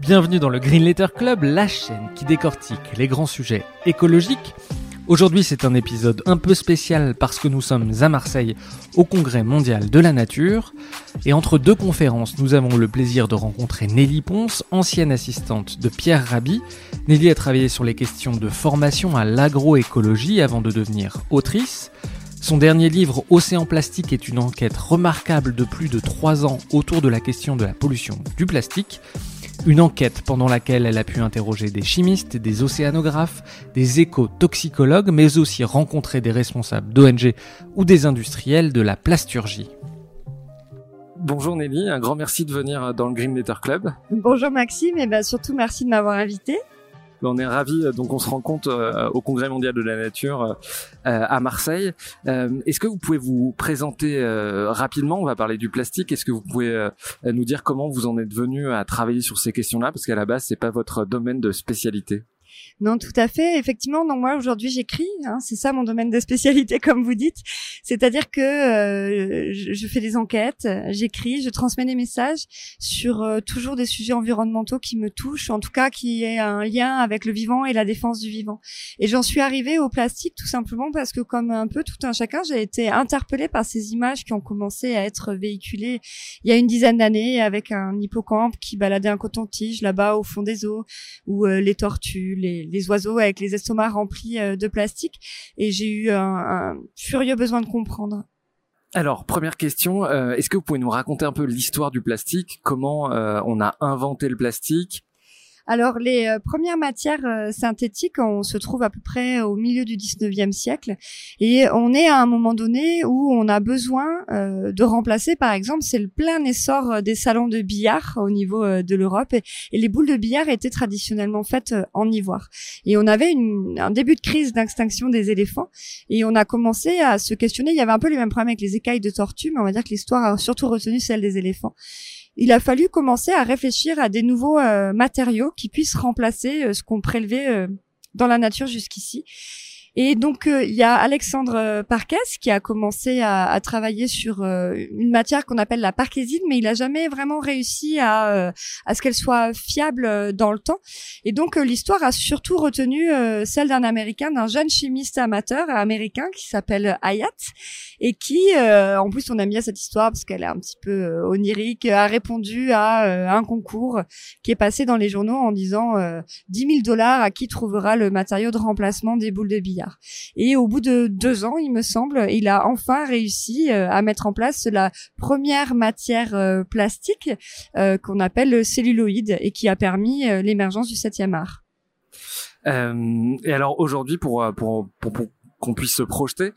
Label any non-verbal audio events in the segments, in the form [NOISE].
Bienvenue dans le Green Letter Club, la chaîne qui décortique les grands sujets écologiques. Aujourd'hui, c'est un épisode un peu spécial parce que nous sommes à Marseille au Congrès mondial de la nature. Et entre deux conférences, nous avons le plaisir de rencontrer Nelly Ponce, ancienne assistante de Pierre Rabhi. Nelly a travaillé sur les questions de formation à l'agroécologie avant de devenir autrice. Son dernier livre, Océan Plastique, est une enquête remarquable de plus de trois ans autour de la question de la pollution du plastique. Une enquête pendant laquelle elle a pu interroger des chimistes, des océanographes, des éco-toxicologues, mais aussi rencontrer des responsables d'ONG ou des industriels de la plasturgie. Bonjour Nelly, un grand merci de venir dans le Green Letter Club. Bonjour Maxime, et bien surtout merci de m'avoir invité. On est ravis, donc on se rencontre euh, au Congrès mondial de la nature euh, à Marseille. Euh, est-ce que vous pouvez vous présenter rapidement? On va parler du plastique. Est-ce que vous pouvez nous dire comment vous en êtes venu à travailler sur ces questions-là? Parce qu'à la base, c'est pas votre domaine de spécialité. Non, tout à fait. Effectivement, donc moi aujourd'hui j'écris, hein, c'est ça mon domaine de spécialité [LAUGHS] comme vous dites. C'est-à-dire que euh, je, fais des enquêtes, j'écris, je transmets des messages sur euh, toujours des sujets environnementaux qui me touchent, en tout cas qui aient un lien avec le vivant et la défense du vivant. Et j'en suis arrivée au plastique tout simplement parce que comme un peu tout un chacun, j'ai été interpellée par ces images qui ont commencé à être véhiculées il y a une dizaine d'années avec un hippocampe qui baladait un coton-tige là-bas au fond des eaux, ou euh, les tortues, les, oiseaux avec les estomacs remplis euh, de plastique. Et j'ai eu un, furieux besoin de comprendre. Alors, première question, euh, est-ce que vous pouvez nous raconter un peu l'histoire du plastique? Comment euh, on a inventé le plastique? Alors les euh, premières matières euh, synthétiques, on se trouve à peu près au milieu du 19e siècle. Et on est à un moment donné où on a besoin euh, de remplacer par exemple, c'est le plein essor des salons de billard au niveau de l'Europe. Et, les boules de billard étaient traditionnellement faites en ivoire. Et on avait une, un début de crise d'extinction des éléphants. Et on a commencé à se questionner, il y avait un peu les mêmes problèmes avec les écailles de tortue, mais on va dire que l'histoire a surtout retenu celle des éléphants il a fallu commencer à réfléchir à des nouveaux euh, matériaux qui puissent remplacer euh, ce qu'on prélevait euh, dans la nature jusqu'ici. Et donc euh, il y a Alexandre euh, Parquès qui a commencé à, travailler sur euh, une matière qu'on appelle la parkésine, mais il a jamais vraiment réussi à, à ce qu'elle soit fiable dans le temps. Et donc l'histoire a surtout retenu celle d'un Américain, d'un jeune chimiste amateur américain qui s'appelle Hayat et qui, en plus on aime bien cette histoire parce qu'elle est un petit peu onirique, a répondu à un concours qui est passé dans les journaux en disant 10 000 dollars à qui trouvera le matériau de remplacement des boules de billard? Et au bout de deux ans, il me semble, il a enfin réussi euh, à mettre en place la première matière euh, plastique euh, qu'on appelle le celluloïde et qui a permis l'émergence du septième art. et alors aujourd'hui, pour, pour, pour, qu'on puisse se projeter,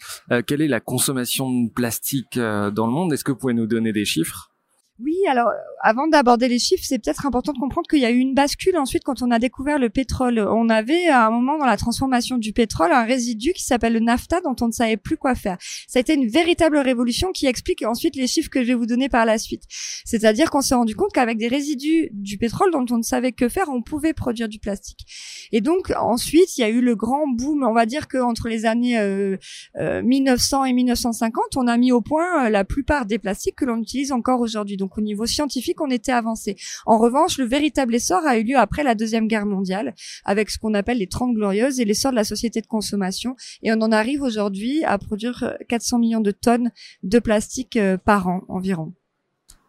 quelle est la consommation de plastique dans le monde? Est-ce que vous pouvez nous donner des chiffres? Oui, alors avant d'aborder les chiffres, c'est peut-être important de comprendre qu'il y a eu une bascule ensuite quand on a découvert le pétrole. On avait à un moment dans la transformation du pétrole un résidu qui s'appelle le nafta dont on ne savait plus quoi faire. Ça a été une véritable révolution qui explique ensuite les chiffres que je vais vous donner par la suite. C'est-à-dire qu'on s'est rendu compte qu'avec des résidus du pétrole dont on ne savait que faire, on pouvait produire du plastique. Et donc ensuite, il y a eu le grand boom. On va dire qu'entre les années 1900 euh, euh, et 1950, on a mis au point euh, la plupart des plastiques que l'on utilise encore aujourd'hui. Donc au niveau scientifique, on était avancé. En revanche, le véritable essor a eu lieu après la Deuxième Guerre mondiale, avec ce qu'on appelle les 30 glorieuses et l'essor de la société de consommation. Et on en arrive aujourd'hui à produire 400 millions de tonnes de plastique euh, par an environ.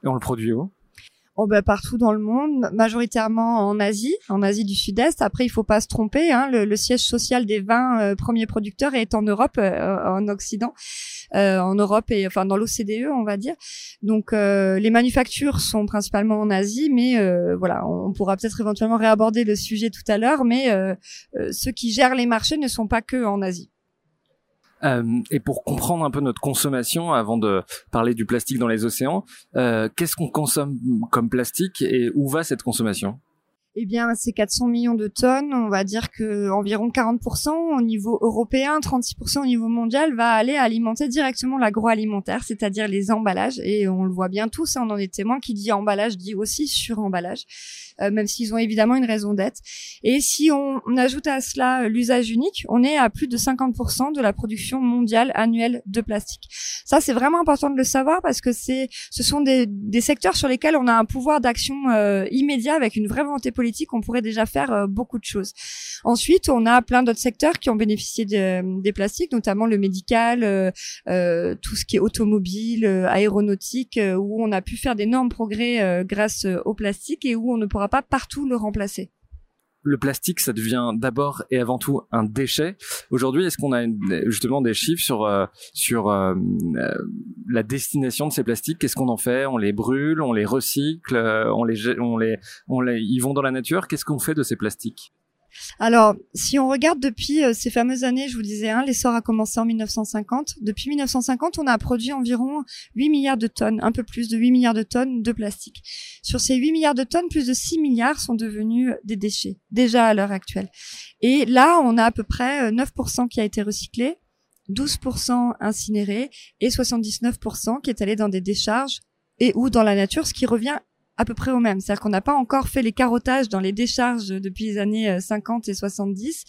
Et on le produit où? Oh bah, partout dans le monde, majoritairement en Asie, en Asie du Sud-Est. Après, il faut pas se tromper, hein, le, siège social des 20 euh, premiers producteurs est en Europe, euh, en Occident, euh, en Europe et enfin dans l'OCDE, on va dire. Donc les manufactures sont principalement en Asie, mais voilà, on, pourra peut-être éventuellement réaborder le sujet tout à l'heure, mais ceux qui gèrent les marchés ne sont pas que en Asie. Euh, et pour comprendre un peu notre consommation, avant de parler du plastique dans les océans, euh, qu'est-ce qu'on consomme comme plastique et où va cette consommation? Eh bien, c'est 400 millions de tonnes. On va dire que environ 40% au niveau européen, 36% au niveau mondial va aller alimenter directement l'agroalimentaire, c'est-à-dire les emballages. Et on le voit bien tous, on en est témoin, qui dit emballage dit aussi suremballage. Euh, même s'ils ont évidemment une raison d'être. Et si on, ajoute à cela euh, l'usage unique, on est à plus de 50% de la production mondiale annuelle de plastique. Ça, c'est vraiment important de le savoir parce que c'est, ce sont des, des, secteurs sur lesquels on a un pouvoir d'action euh, immédiat avec une vraie volonté politique. On pourrait déjà faire beaucoup de choses. Ensuite, on a plein d'autres secteurs qui ont bénéficié de, des plastiques, notamment le médical, euh, tout ce qui est automobile, aéronautique, où on a pu faire d'énormes progrès grâce au plastique et où on ne pourra pas partout le remplacer le plastique, ça devient d'abord et avant tout un déchet. Aujourd'hui, est-ce qu'on a justement des chiffres sur euh, sur euh, euh, la destination de ces plastiques? Qu'est-ce qu'on en fait? On les brûle, on les recycle, on les on les on les ils vont dans la nature? Qu'est-ce qu'on fait de ces plastiques? Alors, si on regarde depuis euh, ces fameuses années, je vous disais, hein, l'essor a commencé en 1950. Depuis 1950, on a produit environ 8 milliards de tonnes, un peu plus de 8 milliards de tonnes de plastique. Sur ces 8 milliards de tonnes, plus de 6 milliards sont devenus des déchets, déjà à l'heure actuelle. Et là, on a à peu près 9% euh, qui a été recyclé, 12% incinéré et 79% qui est allé dans des décharges et ou dans la nature, ce qui revient à peu près au même. C'est-à-dire qu'on n'a pas encore fait les carottages dans les décharges depuis les années 50 euh, et 70,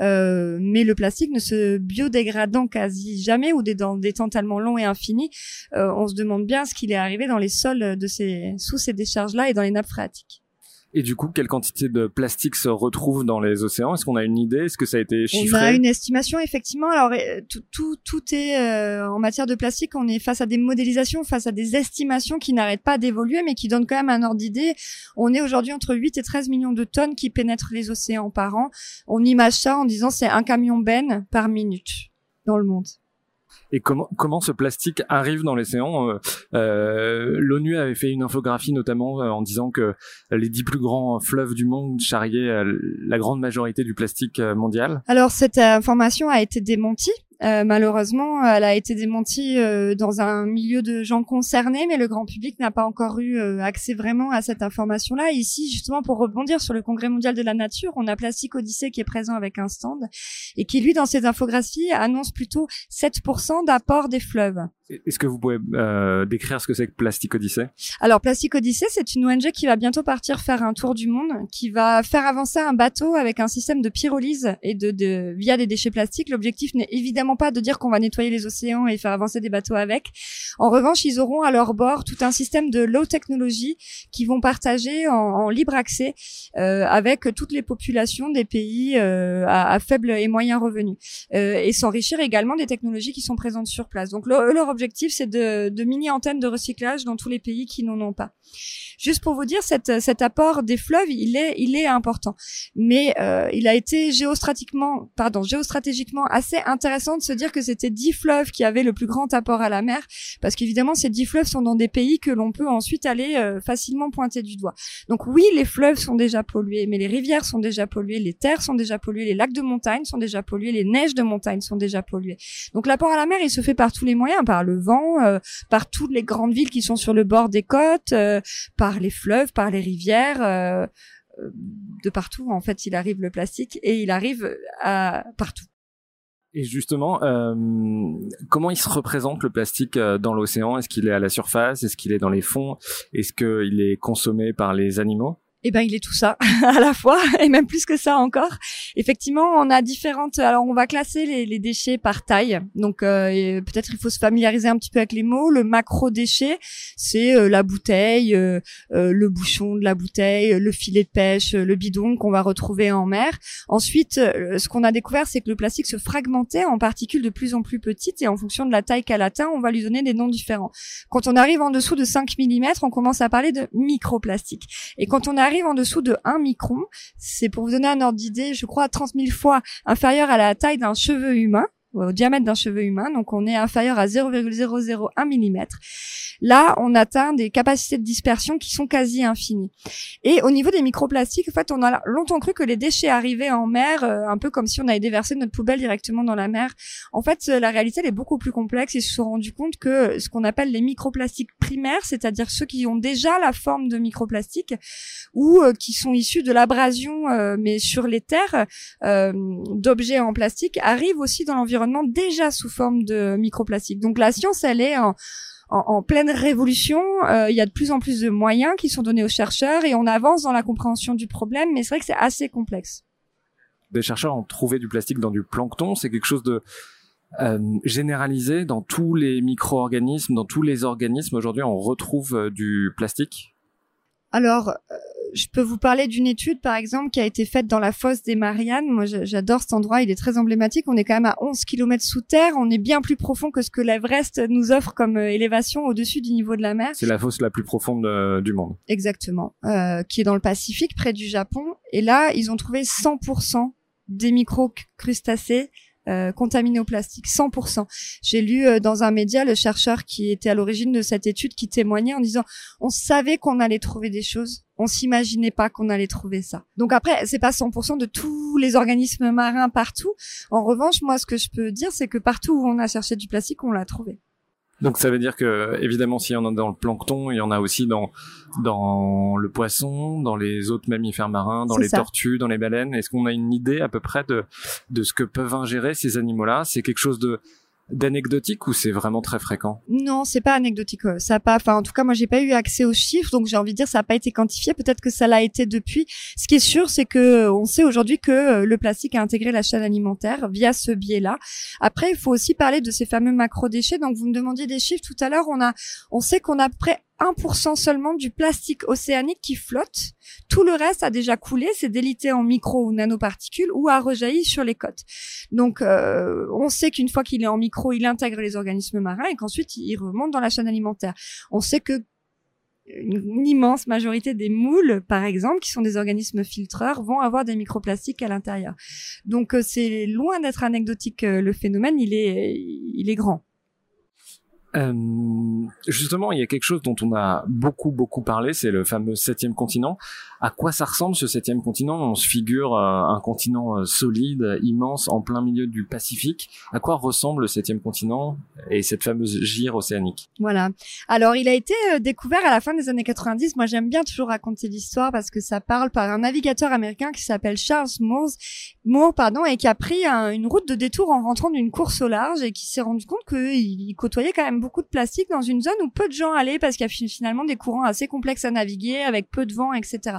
euh, mais le plastique ne se biodégradant quasi jamais ou dans des temps tellement longs et infinis, euh, on se demande bien ce qu'il est arrivé dans les sols de ces, sous ces décharges-là et dans les nappes phréatiques. Et du coup, quelle quantité de plastique se retrouve dans les océans? Est-ce qu'on a une idée? Est-ce que ça a été chiffré On a une estimation, effectivement. Alors, euh, tout, tout, tout est euh, en matière de plastique. On est face à des modélisations, face à des estimations qui n'arrêtent pas d'évoluer, mais qui donnent quand même un ordre d'idée. On est aujourd'hui entre 8 et 13 millions de tonnes qui pénètrent les océans par an. On image ça en disant c'est un camion ben par minute dans le monde et comment comment ce plastique arrive dans l'océan. Euh, euh L'ONU avait fait une infographie notamment euh, en disant que les dix plus grands fleuves du monde charriaient euh, la grande majorité du plastique mondial. Alors cette information a été démentie euh, malheureusement, elle a été démentie euh, dans un milieu de gens concernés, mais le grand public n'a pas encore eu euh, accès vraiment à cette information-là. Ici, justement, pour rebondir sur le Congrès mondial de la nature, on a Plastic Odyssey qui est présent avec un stand et qui, lui, dans ses infographies, annonce plutôt 7% d'apport des fleuves. Est-ce que vous pouvez décrire ce que c'est que Plastic Odyssey Alors Plastic Odyssey, c'est une ONG qui va bientôt partir faire un tour du monde, qui va faire avancer un bateau avec un système de pyrolyse et de, de via des déchets plastiques. L'objectif n'est évidemment pas de dire qu'on va nettoyer les océans et faire avancer des bateaux avec. En revanche, ils auront à leur bord tout un système de low technologie qui vont partager en, libre accès euh, avec toutes les populations des pays euh, à, à, faible et moyen revenu euh, et s'enrichir également des technologies qui sont présentes sur place. Donc leur, objectif, c'est de, de mini-antennes de recyclage dans tous les pays qui n'en ont pas. Juste pour vous dire, cet, apport des fleuves, il est, important. Mais il a été géostratégiquement, pardon, géostratégiquement assez intéressant de se dire que c'était dix fleuves qui avaient le plus grand apport à la mer, parce qu'évidemment, ces dix fleuves sont dans des pays que l'on peut ensuite aller euh, facilement pointer du doigt. Donc oui, les fleuves sont déjà pollués, mais les rivières sont déjà polluées, les terres sont déjà polluées, les lacs de montagne sont déjà pollués, les neiges de montagne sont déjà polluées. Donc l'apport à la mer, il se fait par tous les moyens, par le vent, euh, par toutes les grandes villes qui sont sur le bord des côtes, euh, par les fleuves, par les rivières. Euh, de partout, en fait, il arrive le plastique et il arrive à partout. Et justement, euh, comment il se représente le plastique dans l'océan? Est-ce qu'il est à la surface? Est-ce qu'il est dans les fonds? Est-ce qu'il est consommé par les animaux? Eh ben il est tout ça [LAUGHS] à la fois et même plus que ça encore. Effectivement, on a différentes. Alors on va classer les, les déchets par taille. Donc euh, peut-être il faut se familiariser un petit peu avec les mots. Le macro déchet, c'est euh, la bouteille, euh, le bouchon de la bouteille, le filet de pêche, le bidon qu'on va retrouver en mer. Ensuite, ce qu'on a découvert, c'est que le plastique se fragmentait en particules de plus en plus petites et en fonction de la taille qu'elle atteint, on va lui donner des noms différents. Quand on arrive en dessous de 5 mm, on commence à parler de microplastique. Et quand on arrive arrive en dessous de 1 micron, c'est pour vous donner un ordre d'idée, je crois 30 000 fois inférieur à la taille d'un cheveu humain. Au diamètre d'un cheveu humain, donc on est inférieur à 0,001 mm. Là, on atteint des capacités de dispersion qui sont quasi infinies. Et au niveau des microplastiques, en fait, on a longtemps cru que les déchets arrivaient en mer, euh, un peu comme si on avait déversé notre poubelle directement dans la mer. En fait, euh, la réalité elle est beaucoup plus complexe. Ils se sont rendus compte que ce qu'on appelle les microplastiques primaires, c'est-à-dire ceux qui ont déjà la forme de microplastiques ou euh, qui sont issus de l'abrasion, mais sur les terres d'objets en plastique, arrivent aussi dans l'environnement déjà sous forme de microplastiques. Donc la science, elle est en en, pleine révolution. Euh, il y a de plus en plus de moyens qui sont donnés aux chercheurs et on avance dans la compréhension du problème, mais c'est vrai que c'est assez complexe. Des chercheurs ont trouvé du plastique dans du plancton. C'est quelque chose de euh, généralisé dans tous les micro-organismes, dans tous les organismes. Aujourd'hui, on retrouve euh, du plastique? Alors, je peux vous parler d'une étude, par exemple, qui a été faite dans la fosse des Mariannes. Moi, j'adore cet endroit, il est très emblématique. On est quand même à 11 km sous terre. On est bien plus profond que ce que l'Everest nous offre comme euh, élévation au-dessus du niveau de la mer. C'est la fosse la plus profonde euh, du monde. Exactement. Euh, qui est dans le Pacifique, près du Japon. Et là, ils ont trouvé 100% des micro-crustacés euh, contaminés au plastique, 100%. J'ai lu euh, dans un média le chercheur qui était à l'origine de cette étude qui témoignait en disant on savait qu'on allait trouver des choses, on s'imaginait pas qu'on allait trouver ça. Donc après, c'est pas 100% de tous les organismes marins partout. En revanche, moi, ce que je peux dire, c'est que partout où on a cherché du plastique, on l'a trouvé. Donc ça veut dire que évidemment s'il y en a dans le plancton, il y en a aussi dans dans le poisson, dans les autres mammifères marins, dans les tortues, dans les baleines. Est-ce qu'on a une idée à peu près de de ce que peuvent ingérer ces animaux-là? C'est quelque chose de d'anecdotique ou c'est vraiment très fréquent? Non, c'est pas anecdotique. Euh, ça pas, enfin en tout cas moi j'ai pas eu accès aux chiffres, donc j'ai envie de dire ça n'a pas été quantifié. Peut-être que ça l'a été depuis. Ce qui est sûr, c'est que euh, on sait aujourd'hui que euh, le plastique a intégré la chaîne alimentaire via ce biais-là. Après, il faut aussi parler de ces fameux macro-déchets. Donc vous me demandiez des chiffres tout à l'heure. On a, on sait qu'on a près 1% seulement du plastique océanique qui flotte. Tout le reste a déjà coulé, c'est délité en micro ou nanoparticules ou a rejailli sur les côtes. Donc euh, on sait qu'une fois qu'il est en micro, il intègre les organismes marins et qu'ensuite il remonte dans la chaîne alimentaire. On sait que une immense majorité des moules, par exemple, qui sont des organismes filtreurs, vont avoir des microplastiques à l'intérieur. Donc euh, c'est loin d'être anecdotique euh, le phénomène, il est, il est grand. Euh, justement, il y a quelque chose dont on a beaucoup beaucoup parlé, c'est le fameux septième continent. À quoi ça ressemble ce septième continent? On se figure euh, un continent euh, solide, immense, en plein milieu du Pacifique. À quoi ressemble le septième continent et cette fameuse gire océanique? Voilà. Alors, il a été découvert à la fin des années 90. Moi, j'aime bien toujours raconter l'histoire parce que ça parle par un navigateur américain qui s'appelle Charles Moore, Moore, pardon, et qui a pris une route de détour en rentrant d'une course au large et qui s'est rendu compte qu'il côtoyait quand même beaucoup de plastique dans une zone où peu de gens allaient parce qu'il y a finalement des courants assez complexes à naviguer avec peu de vent, etc.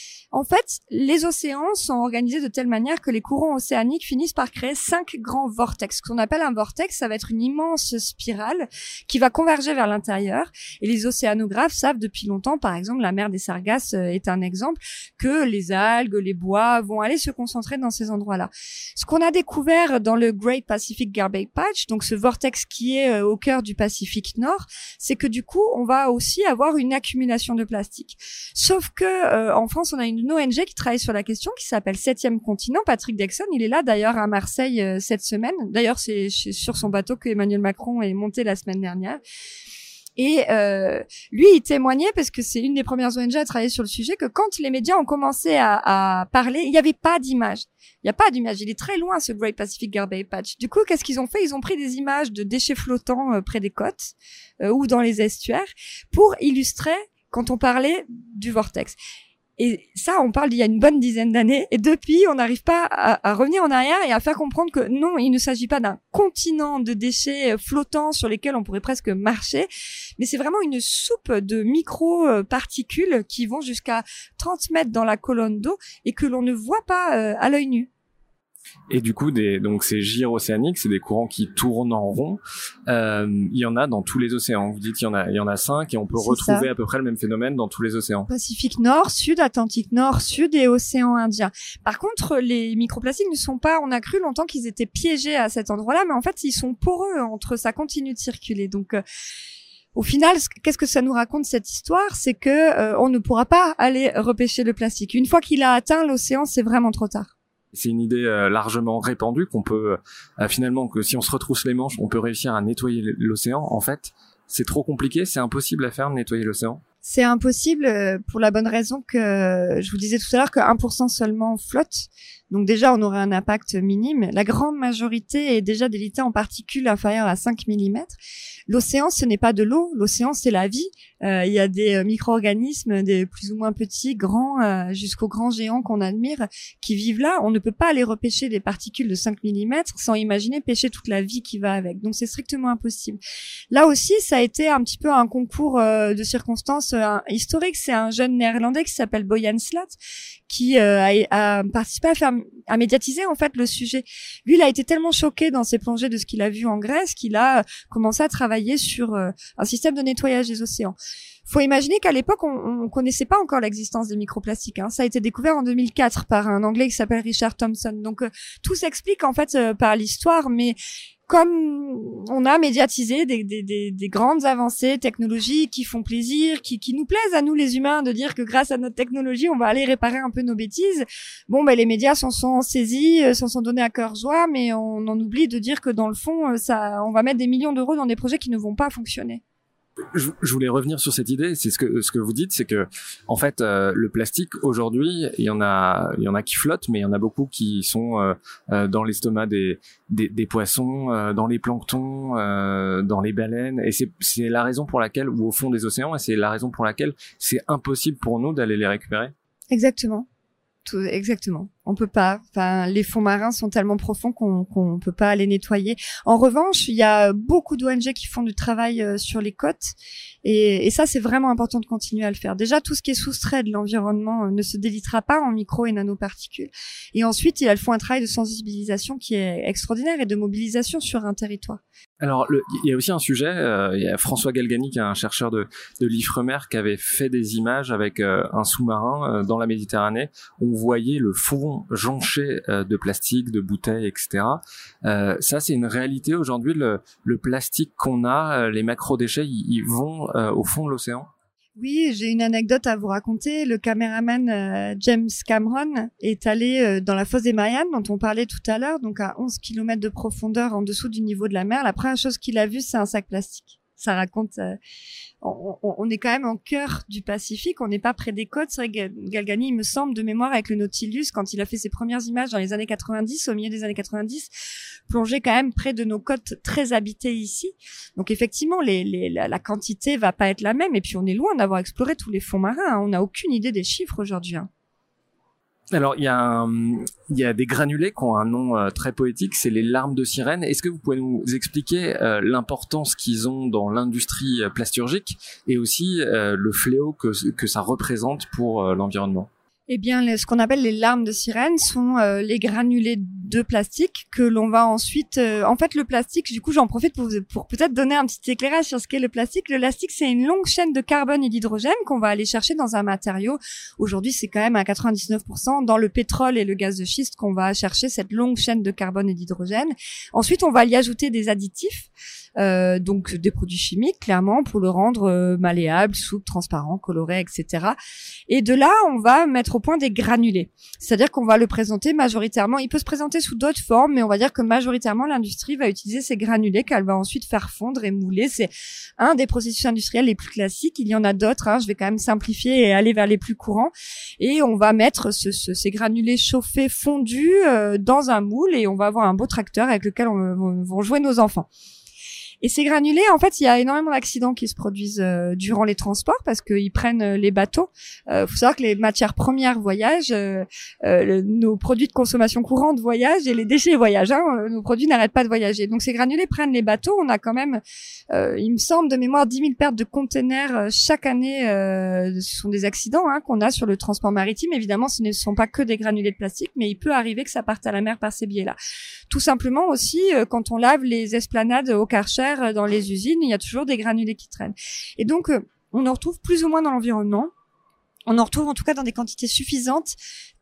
En fait, les océans sont organisés de telle manière que les courants océaniques finissent par créer cinq grands vortex. Ce qu'on appelle un vortex, ça va être une immense spirale qui va converger vers l'intérieur. Et les océanographes savent depuis longtemps, par exemple, la mer des Sargasses euh, est un exemple, que les algues, les bois vont aller se concentrer dans ces endroits-là. Ce qu'on a découvert dans le Great Pacific Garbage Patch, donc ce vortex qui est euh, au cœur du Pacifique Nord, c'est que du coup, on va aussi avoir une accumulation de plastique. Sauf que euh, en France, on a une une ONG qui travaille sur la question, qui s'appelle Septième Continent. Patrick Dexon, il est là d'ailleurs à Marseille euh, cette semaine. D'ailleurs, c'est sur son bateau que Emmanuel Macron est monté la semaine dernière. Et euh, lui, il témoignait parce que c'est une des premières ONG à travailler sur le sujet que quand les médias ont commencé à, parler, il n'y avait pas d'image. Il n'y a pas d'image. Il est très loin ce Great Pacific Garbage Patch. Du coup, qu'est-ce qu'ils ont fait? Ils ont pris des images de déchets flottants euh, près des côtes ou dans les estuaires pour illustrer quand on parlait du vortex. Et ça, on parle d'il y a une bonne dizaine d'années. Et depuis, on n'arrive pas à, revenir en arrière et à faire comprendre que non, il ne s'agit pas d'un continent de déchets flottants sur lesquels on pourrait presque marcher, mais c'est vraiment une soupe de micro-particules qui vont jusqu'à 30 mètres dans la colonne d'eau et que l'on ne voit pas euh, à l'œil nu. Et du coup, des, donc ces gyres océaniques, c'est des courants qui tournent en rond. Euh, il y en a dans tous les océans. Vous dites qu'il y en a, il y en a cinq, et on peut retrouver à peu près le même phénomène dans tous les océans. Pacifique Nord, Sud, Atlantique Nord, Sud et océan Indien. Par contre, les microplastiques ne sont pas. On a cru longtemps qu'ils étaient piégés à cet endroit-là, mais en fait, ils sont poreux entre ça continue de circuler. Donc euh, au final, qu'est-ce que ça nous raconte cette histoire? C'est que euh, on ne pourra pas aller repêcher le plastique. Une fois qu'il a atteint l'océan, c'est vraiment trop tard. C'est une idée largement répandue qu'on peut finalement que si on se retrousse les manches, on peut réussir à nettoyer l'océan. En fait, c'est trop compliqué, c'est impossible à faire de nettoyer l'océan. C'est impossible euh, pour la bonne raison que je vous disais tout à l'heure que 1% seulement flotte. Donc déjà, on aurait un impact minime. La grande majorité est déjà délitée en particules inférieures à 5 mm. L'océan, ce n'est pas de l'eau. L'océan, c'est la vie. Euh, il y a des euh, micro-organismes, des plus ou moins petits, grands, euh, jusqu'aux grands géants qu'on admire, qui vivent là. On ne peut pas aller repêcher des particules de 5 mm sans imaginer pêcher toute la vie qui va avec. Donc c'est strictement impossible. Là aussi, ça a été un petit peu un concours de circonstances historiques. C'est un jeune néerlandais qui s'appelle Boyan Slat qui a, a, participé à faire à médiatiser en fait le sujet. Lui, il a été tellement choqué dans ses plongées de ce qu'il a vu en Grèce qu'il a commencé à travailler sur un système de nettoyage des océans faut imaginer qu'à l'époque, on, on connaissait pas encore l'existence des microplastiques. Hein. Ça a été découvert en 2004 par un Anglais qui s'appelle Richard Thompson. Donc euh, tout s'explique en fait euh, par l'histoire, mais comme on a médiatisé des, des, des, des, grandes avancées technologiques qui font plaisir, qui, qui nous plaisent à nous les humains de dire que grâce à notre technologie, on va aller réparer un peu nos bêtises. Bon, ben les médias s'en sont saisis, euh, s'en sont donnés à cœur joie, mais on en oublie de dire que dans le fond, ça, on va mettre des millions d'euros dans des projets qui ne vont pas fonctionner je, voulais revenir sur cette idée. C'est ce que ce que vous dites, c'est que en fait euh, le plastique aujourd'hui, il y en a il y en a qui flottent, mais il y en a beaucoup qui sont euh, euh, dans l'estomac des, des, poissons, dans les planctons, dans les baleines. Et c'est c'est la raison pour laquelle ou au fond des océans, et c'est la raison pour laquelle c'est impossible pour nous d'aller les récupérer. Exactement. Exactement. On peut pas. Enfin, les fonds marins sont tellement profonds qu'on qu'on peut pas les nettoyer. En revanche, il y a beaucoup d'ONG qui font du travail euh, sur les côtes, et, ça, c'est vraiment important de continuer à le faire. Déjà, tout ce qui est soustrait de l'environnement euh, ne se délitera pas en micro et nanoparticules. Et ensuite, elles font un travail de sensibilisation qui est extraordinaire et de mobilisation sur un territoire. Alors, il y a aussi un sujet. Euh, il y a François Galgani, qui est un chercheur de, de l'Ifremer, qui avait fait des images avec un sous-marin dans la Méditerranée. On voyait le fond jonché de plastique, de bouteilles, etc. ça, c'est une réalité aujourd'hui. Le, plastique qu'on a, les macro-déchets, ils vont au fond de l'océan? Oui, j'ai une anecdote à vous raconter. Le caméraman euh, James Cameron est allé euh, dans la fosse des Mariannes dont on parlait tout à l'heure, donc à 11 km de profondeur en dessous du niveau de la mer. La première chose qu'il a vue, c'est un sac plastique ça raconte. Euh, on, est quand même en cœur du Pacifique, on n'est pas près des côtes. C'est vrai que Galgani, il me semble, de mémoire avec le Nautilus, quand il a fait ses premières images dans les années 90, au milieu des années 90, plongeait quand même près de nos côtes très habitées ici. Donc effectivement, les, la, quantité va pas être la même. Et puis on est loin d'avoir exploré tous les fonds marins. Hein. On n'a aucune idée des chiffres aujourd'hui. Hein. Alors, il y, a il y a des granulés qui ont un nom euh, très poétique, c'est les larmes de sirène. Est-ce que vous pouvez nous expliquer euh, l'importance qu'ils ont dans l'industrie euh, plasturgique et aussi le fléau que, que ça représente pour l'environnement? Eh bien, ce qu'on appelle les larmes de sirène sont euh, les granulés de plastique que l'on va ensuite. Euh, en fait, le plastique, du coup, j'en profite pour, pour peut-être donner un petit éclairage sur ce qu'est le plastique. Le plastique, c'est une longue chaîne de carbone et d'hydrogène qu'on va aller chercher dans un matériau. Aujourd'hui, c'est quand même à 99% dans le pétrole et le gaz de schiste qu'on va chercher cette longue chaîne de carbone et d'hydrogène. Ensuite, on va y ajouter des additifs. Euh, donc des produits chimiques clairement pour le rendre euh, malléable, souple, transparent, coloré, etc. Et de là, on va mettre au point des granulés. C'est-à-dire qu'on va le présenter majoritairement. Il peut se présenter sous d'autres formes, mais on va dire que majoritairement l'industrie va utiliser ces granulés qu'elle va ensuite faire fondre et mouler. C'est un des processus industriels les plus classiques. Il y en a d'autres. Hein. Je vais quand même simplifier et aller vers les plus courants. Et on va mettre ce, ces granulés chauffés, fondus euh, dans un moule et on va avoir un beau tracteur avec lequel on, va jouer nos enfants. Et ces granulés, en fait, il y a énormément d'accidents qui se produisent euh, durant les transports parce qu'ils prennent euh, les bateaux. Il euh, faut savoir que les matières premières voyagent, nos produits de consommation courante voyagent et les déchets voyagent. Hein, nos produits n'arrêtent pas de voyager. Donc ces granulés prennent les bateaux. On a quand même, il me semble de mémoire, 10 000 pertes de containers chaque année. ce sont des accidents hein, qu'on a sur le transport maritime. Évidemment, ce ne sont pas que des granulés de plastique, mais il peut arriver que ça parte à la mer par ces biais-là. Tout simplement aussi, quand on lave les esplanades au Karcher, euh, dans les usines, il y a toujours des granulés qui traînent. Et donc, euh, on en retrouve plus ou moins dans l'environnement. on en retrouve en tout cas dans des quantités suffisantes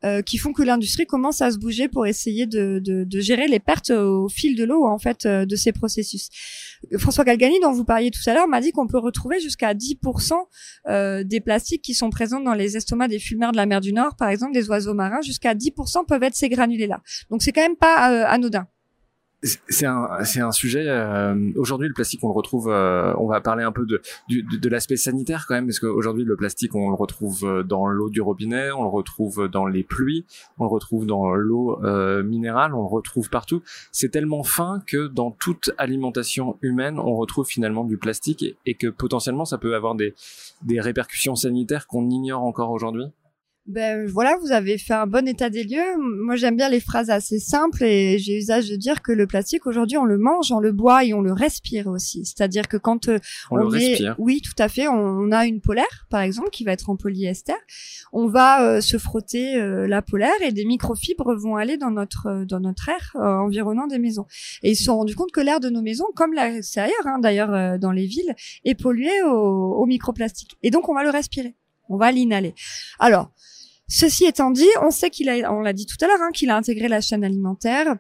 euh, qui font que l'industrie commence à se bouger pour essayer de, gérer les pertes au fil de l'eau en fait de ces processus. François Galgani, dont vous parliez tout à l'heure, m'a dit qu'on peut retrouver jusqu'à 10% euh, des plastiques qui sont présents dans les estomacs des fulmars de la mer du Nord, par exemple des oiseaux marins, jusqu'à 10% peuvent être ces granulés-là. Donc c'est quand même pas anodin c'est un c'est un sujet euh, aujourd'hui le plastique on le retrouve euh, on va parler un peu de de, de l'aspect sanitaire quand même parce qu'aujourd'hui le plastique on le retrouve euh, dans l'eau du robinet on le retrouve dans les pluies on le retrouve dans l'eau minérale on le retrouve partout. C'est tellement fin que dans toute alimentation humaine on retrouve finalement du plastique et, et que potentiellement ça peut avoir des des répercussions sanitaires qu'on ignore encore aujourd'hui ben voilà, vous avez fait un bon état des lieux. Moi, j'aime bien les phrases assez simples et j'ai usage de dire que le plastique aujourd'hui, on le mange, on le boit et on le respire aussi. C'est-à-dire que quand euh, on, le respire. oui, tout à fait, on, a une polaire par exemple qui va être en polyester. On va euh, se frotter euh, la polaire et des microfibres vont aller dans notre dans notre air environnant des maisons. Et ils se sont rendus compte que l'air de nos maisons, comme l'extérieur hein, d'ailleurs dans les villes, est pollué au, au microplastique. Et donc on va le respirer, on va l'inhaler. Alors Ceci étant dit, on sait qu'il a, on l'a dit tout à l'heure, hein, qu'il a intégré la chaîne alimentaire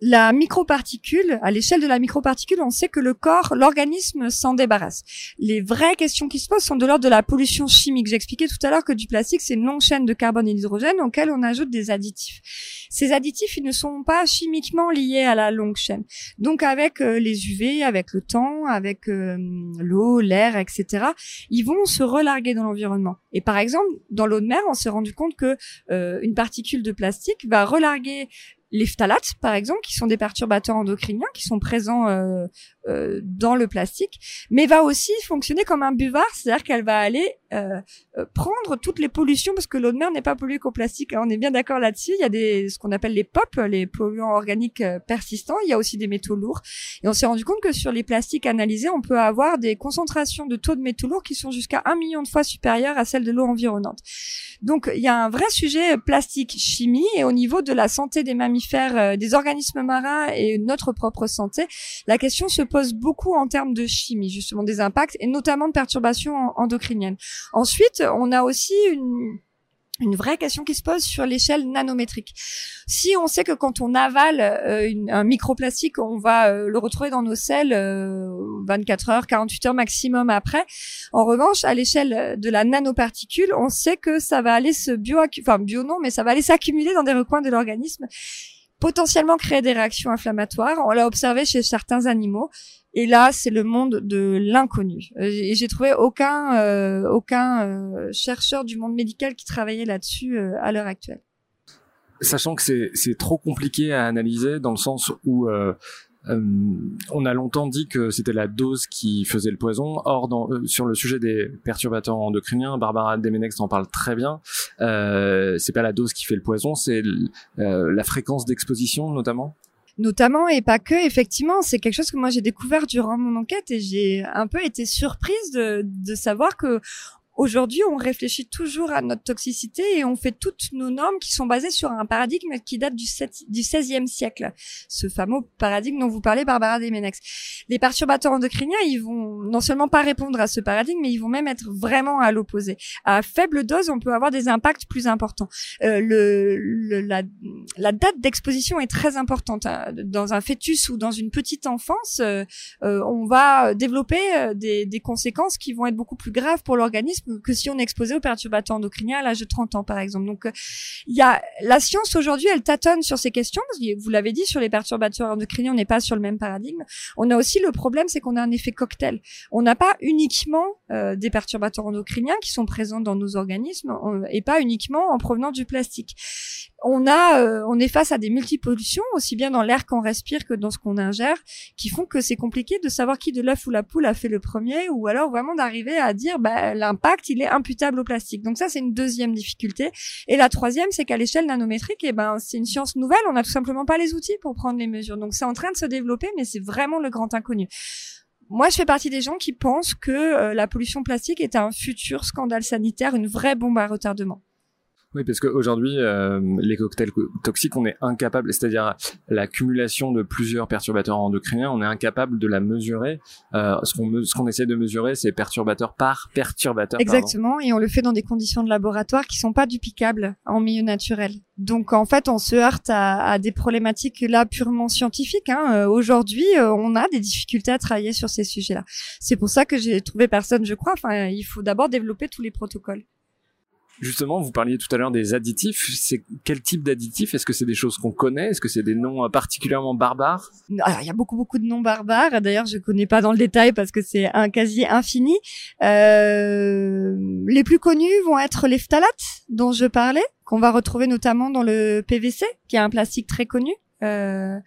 la microparticule, à l'échelle de la microparticule, on sait que le corps, l'organisme s'en débarrasse. Les vraies questions qui se posent sont de l'ordre de la pollution chimique. J'expliquais tout à l'heure que du plastique, c'est une longue chaîne de carbone et d'hydrogène auquel on ajoute des additifs. Ces additifs, ils ne sont pas chimiquement liés à la longue chaîne. Donc avec euh, les UV, avec le temps, avec euh, l'eau, l'air, etc., ils vont se relarguer dans l'environnement. Et par exemple, dans l'eau de mer, on s'est rendu compte que euh, une particule de plastique va relarguer les phtalates, par exemple, qui sont des perturbateurs endocriniens, qui sont présents euh, euh, dans le plastique, mais va aussi fonctionner comme un buvard, c'est-à-dire qu'elle va aller euh, euh, prendre toutes les pollutions, parce que l'eau de mer n'est pas polluée qu'au plastique. Hein, on est bien d'accord là-dessus. Il y a des ce qu'on appelle les POP, les polluants organiques persistants. Il y a aussi des métaux lourds. Et on s'est rendu compte que sur les plastiques analysés, on peut avoir des concentrations de taux de métaux lourds qui sont jusqu'à un million de fois supérieures à celles de l'eau environnante. Donc il y a un vrai sujet plastique chimie et au niveau de la santé des mammifères, des organismes marins et notre propre santé, la question se pose beaucoup en termes de chimie, justement des impacts et notamment de perturbations endocriniennes. Ensuite, on a aussi une une vraie question qui se pose sur l'échelle nanométrique. Si on sait que quand on avale euh, un microplastique, on va euh, le retrouver dans nos selles 24 euh, heures, 48 heures maximum après. En revanche, à l'échelle de la nanoparticule, on sait que ça va aller se bio, enfin bio non, mais ça va aller s'accumuler dans des recoins de l'organisme potentiellement créer des réactions inflammatoires. On l'a observé chez certains animaux. Et là, c'est le monde de l'inconnu. Euh, et j'ai trouvé aucun euh, aucun euh, chercheur du monde médical qui travaillait là-dessus à l'heure actuelle. Sachant que c'est trop compliqué à analyser dans le sens où euh, on a longtemps dit que c'était la dose qui faisait le poison. Or, euh, sur le sujet des perturbateurs endocriniens, Barbara Demenex en parle très bien. Euh, c'est pas la dose qui fait le poison, c'est euh, la fréquence d'exposition notamment notamment et pas que effectivement c'est quelque chose que moi j'ai découvert durant mon enquête et j'ai un peu été surprise de savoir que Aujourd'hui, on réfléchit toujours à notre toxicité et on fait toutes nos normes qui sont basées sur un paradigme qui date du, 7, du 16e siècle. Ce fameux paradigme dont vous parlez, Barbara Demenex. Les perturbateurs endocriniens, ils vont non seulement pas répondre à ce paradigme, mais ils vont même être vraiment à l'opposé. À faible dose, on peut avoir des impacts plus importants. Euh, le, la, la, date d'exposition est très importante. Hein. Dans un fœtus ou dans une petite enfance, euh, euh on va développer euh, des, des conséquences qui vont être beaucoup plus graves pour l'organisme que si on est exposé aux perturbateurs endocriniens à l'âge de 30 ans, par exemple. Donc, euh, il y a la science aujourd'hui, elle tâtonne sur ces questions. Vous l'avez dit, sur les perturbateurs endocriniens, on n'est pas sur le même paradigme. On a aussi le problème, c'est qu'on a un effet cocktail. On n'a pas uniquement euh, des perturbateurs endocriniens qui sont présents dans nos organismes et pas uniquement en provenant du plastique on a, euh, on est face à des multipollutions aussi bien dans l'air qu'on respire que dans ce qu'on ingère, qui font que c'est compliqué de savoir qui de l'œuf ou la poule a fait le premier, ou alors vraiment d'arriver à dire bah, l'impact il est imputable au plastique. Donc ça c'est une deuxième difficulté. Et la troisième c'est qu'à l'échelle nanométrique, eh ben c'est une science nouvelle, on n'a tout simplement pas les outils pour prendre les mesures. Donc c'est en train de se développer, mais c'est vraiment le grand inconnu. Moi, je fais partie des gens qui pensent que euh, la pollution plastique est un futur scandale sanitaire, une vraie bombe à retardement. Oui, parce qu'aujourd'hui, euh, les cocktails toxiques, on est incapable, c'est-à-dire l'accumulation de plusieurs perturbateurs endocriniens, on est incapable de la mesurer. Euh, ce qu'on qu'on essaie de mesurer, c'est perturbateur par perturbateur. Exactement, et on le fait dans des conditions de laboratoire qui sont pas duplicables en milieu naturel. Donc en fait, on se heurte à, à des problématiques là purement scientifiques. Hein. Euh, aujourd'hui, euh, on a des difficultés à travailler sur ces sujets-là. C'est pour ça que j'ai trouvé personne, je crois. Enfin, il faut d'abord développer tous les protocoles. Justement, vous parliez tout à l'heure des additifs. C'est quel type d'additifs? Est-ce que c'est des choses qu'on connaît? Est-ce que c'est des noms euh, particulièrement barbares? Alors, il y a beaucoup beaucoup de noms barbares. D'ailleurs, je connais pas dans le détail parce que c'est un quasi infini. Euh, les plus connus vont être les phtalates dont je parlais, qu'on va retrouver notamment dans le PVC, qui est un plastique très connu. Euh,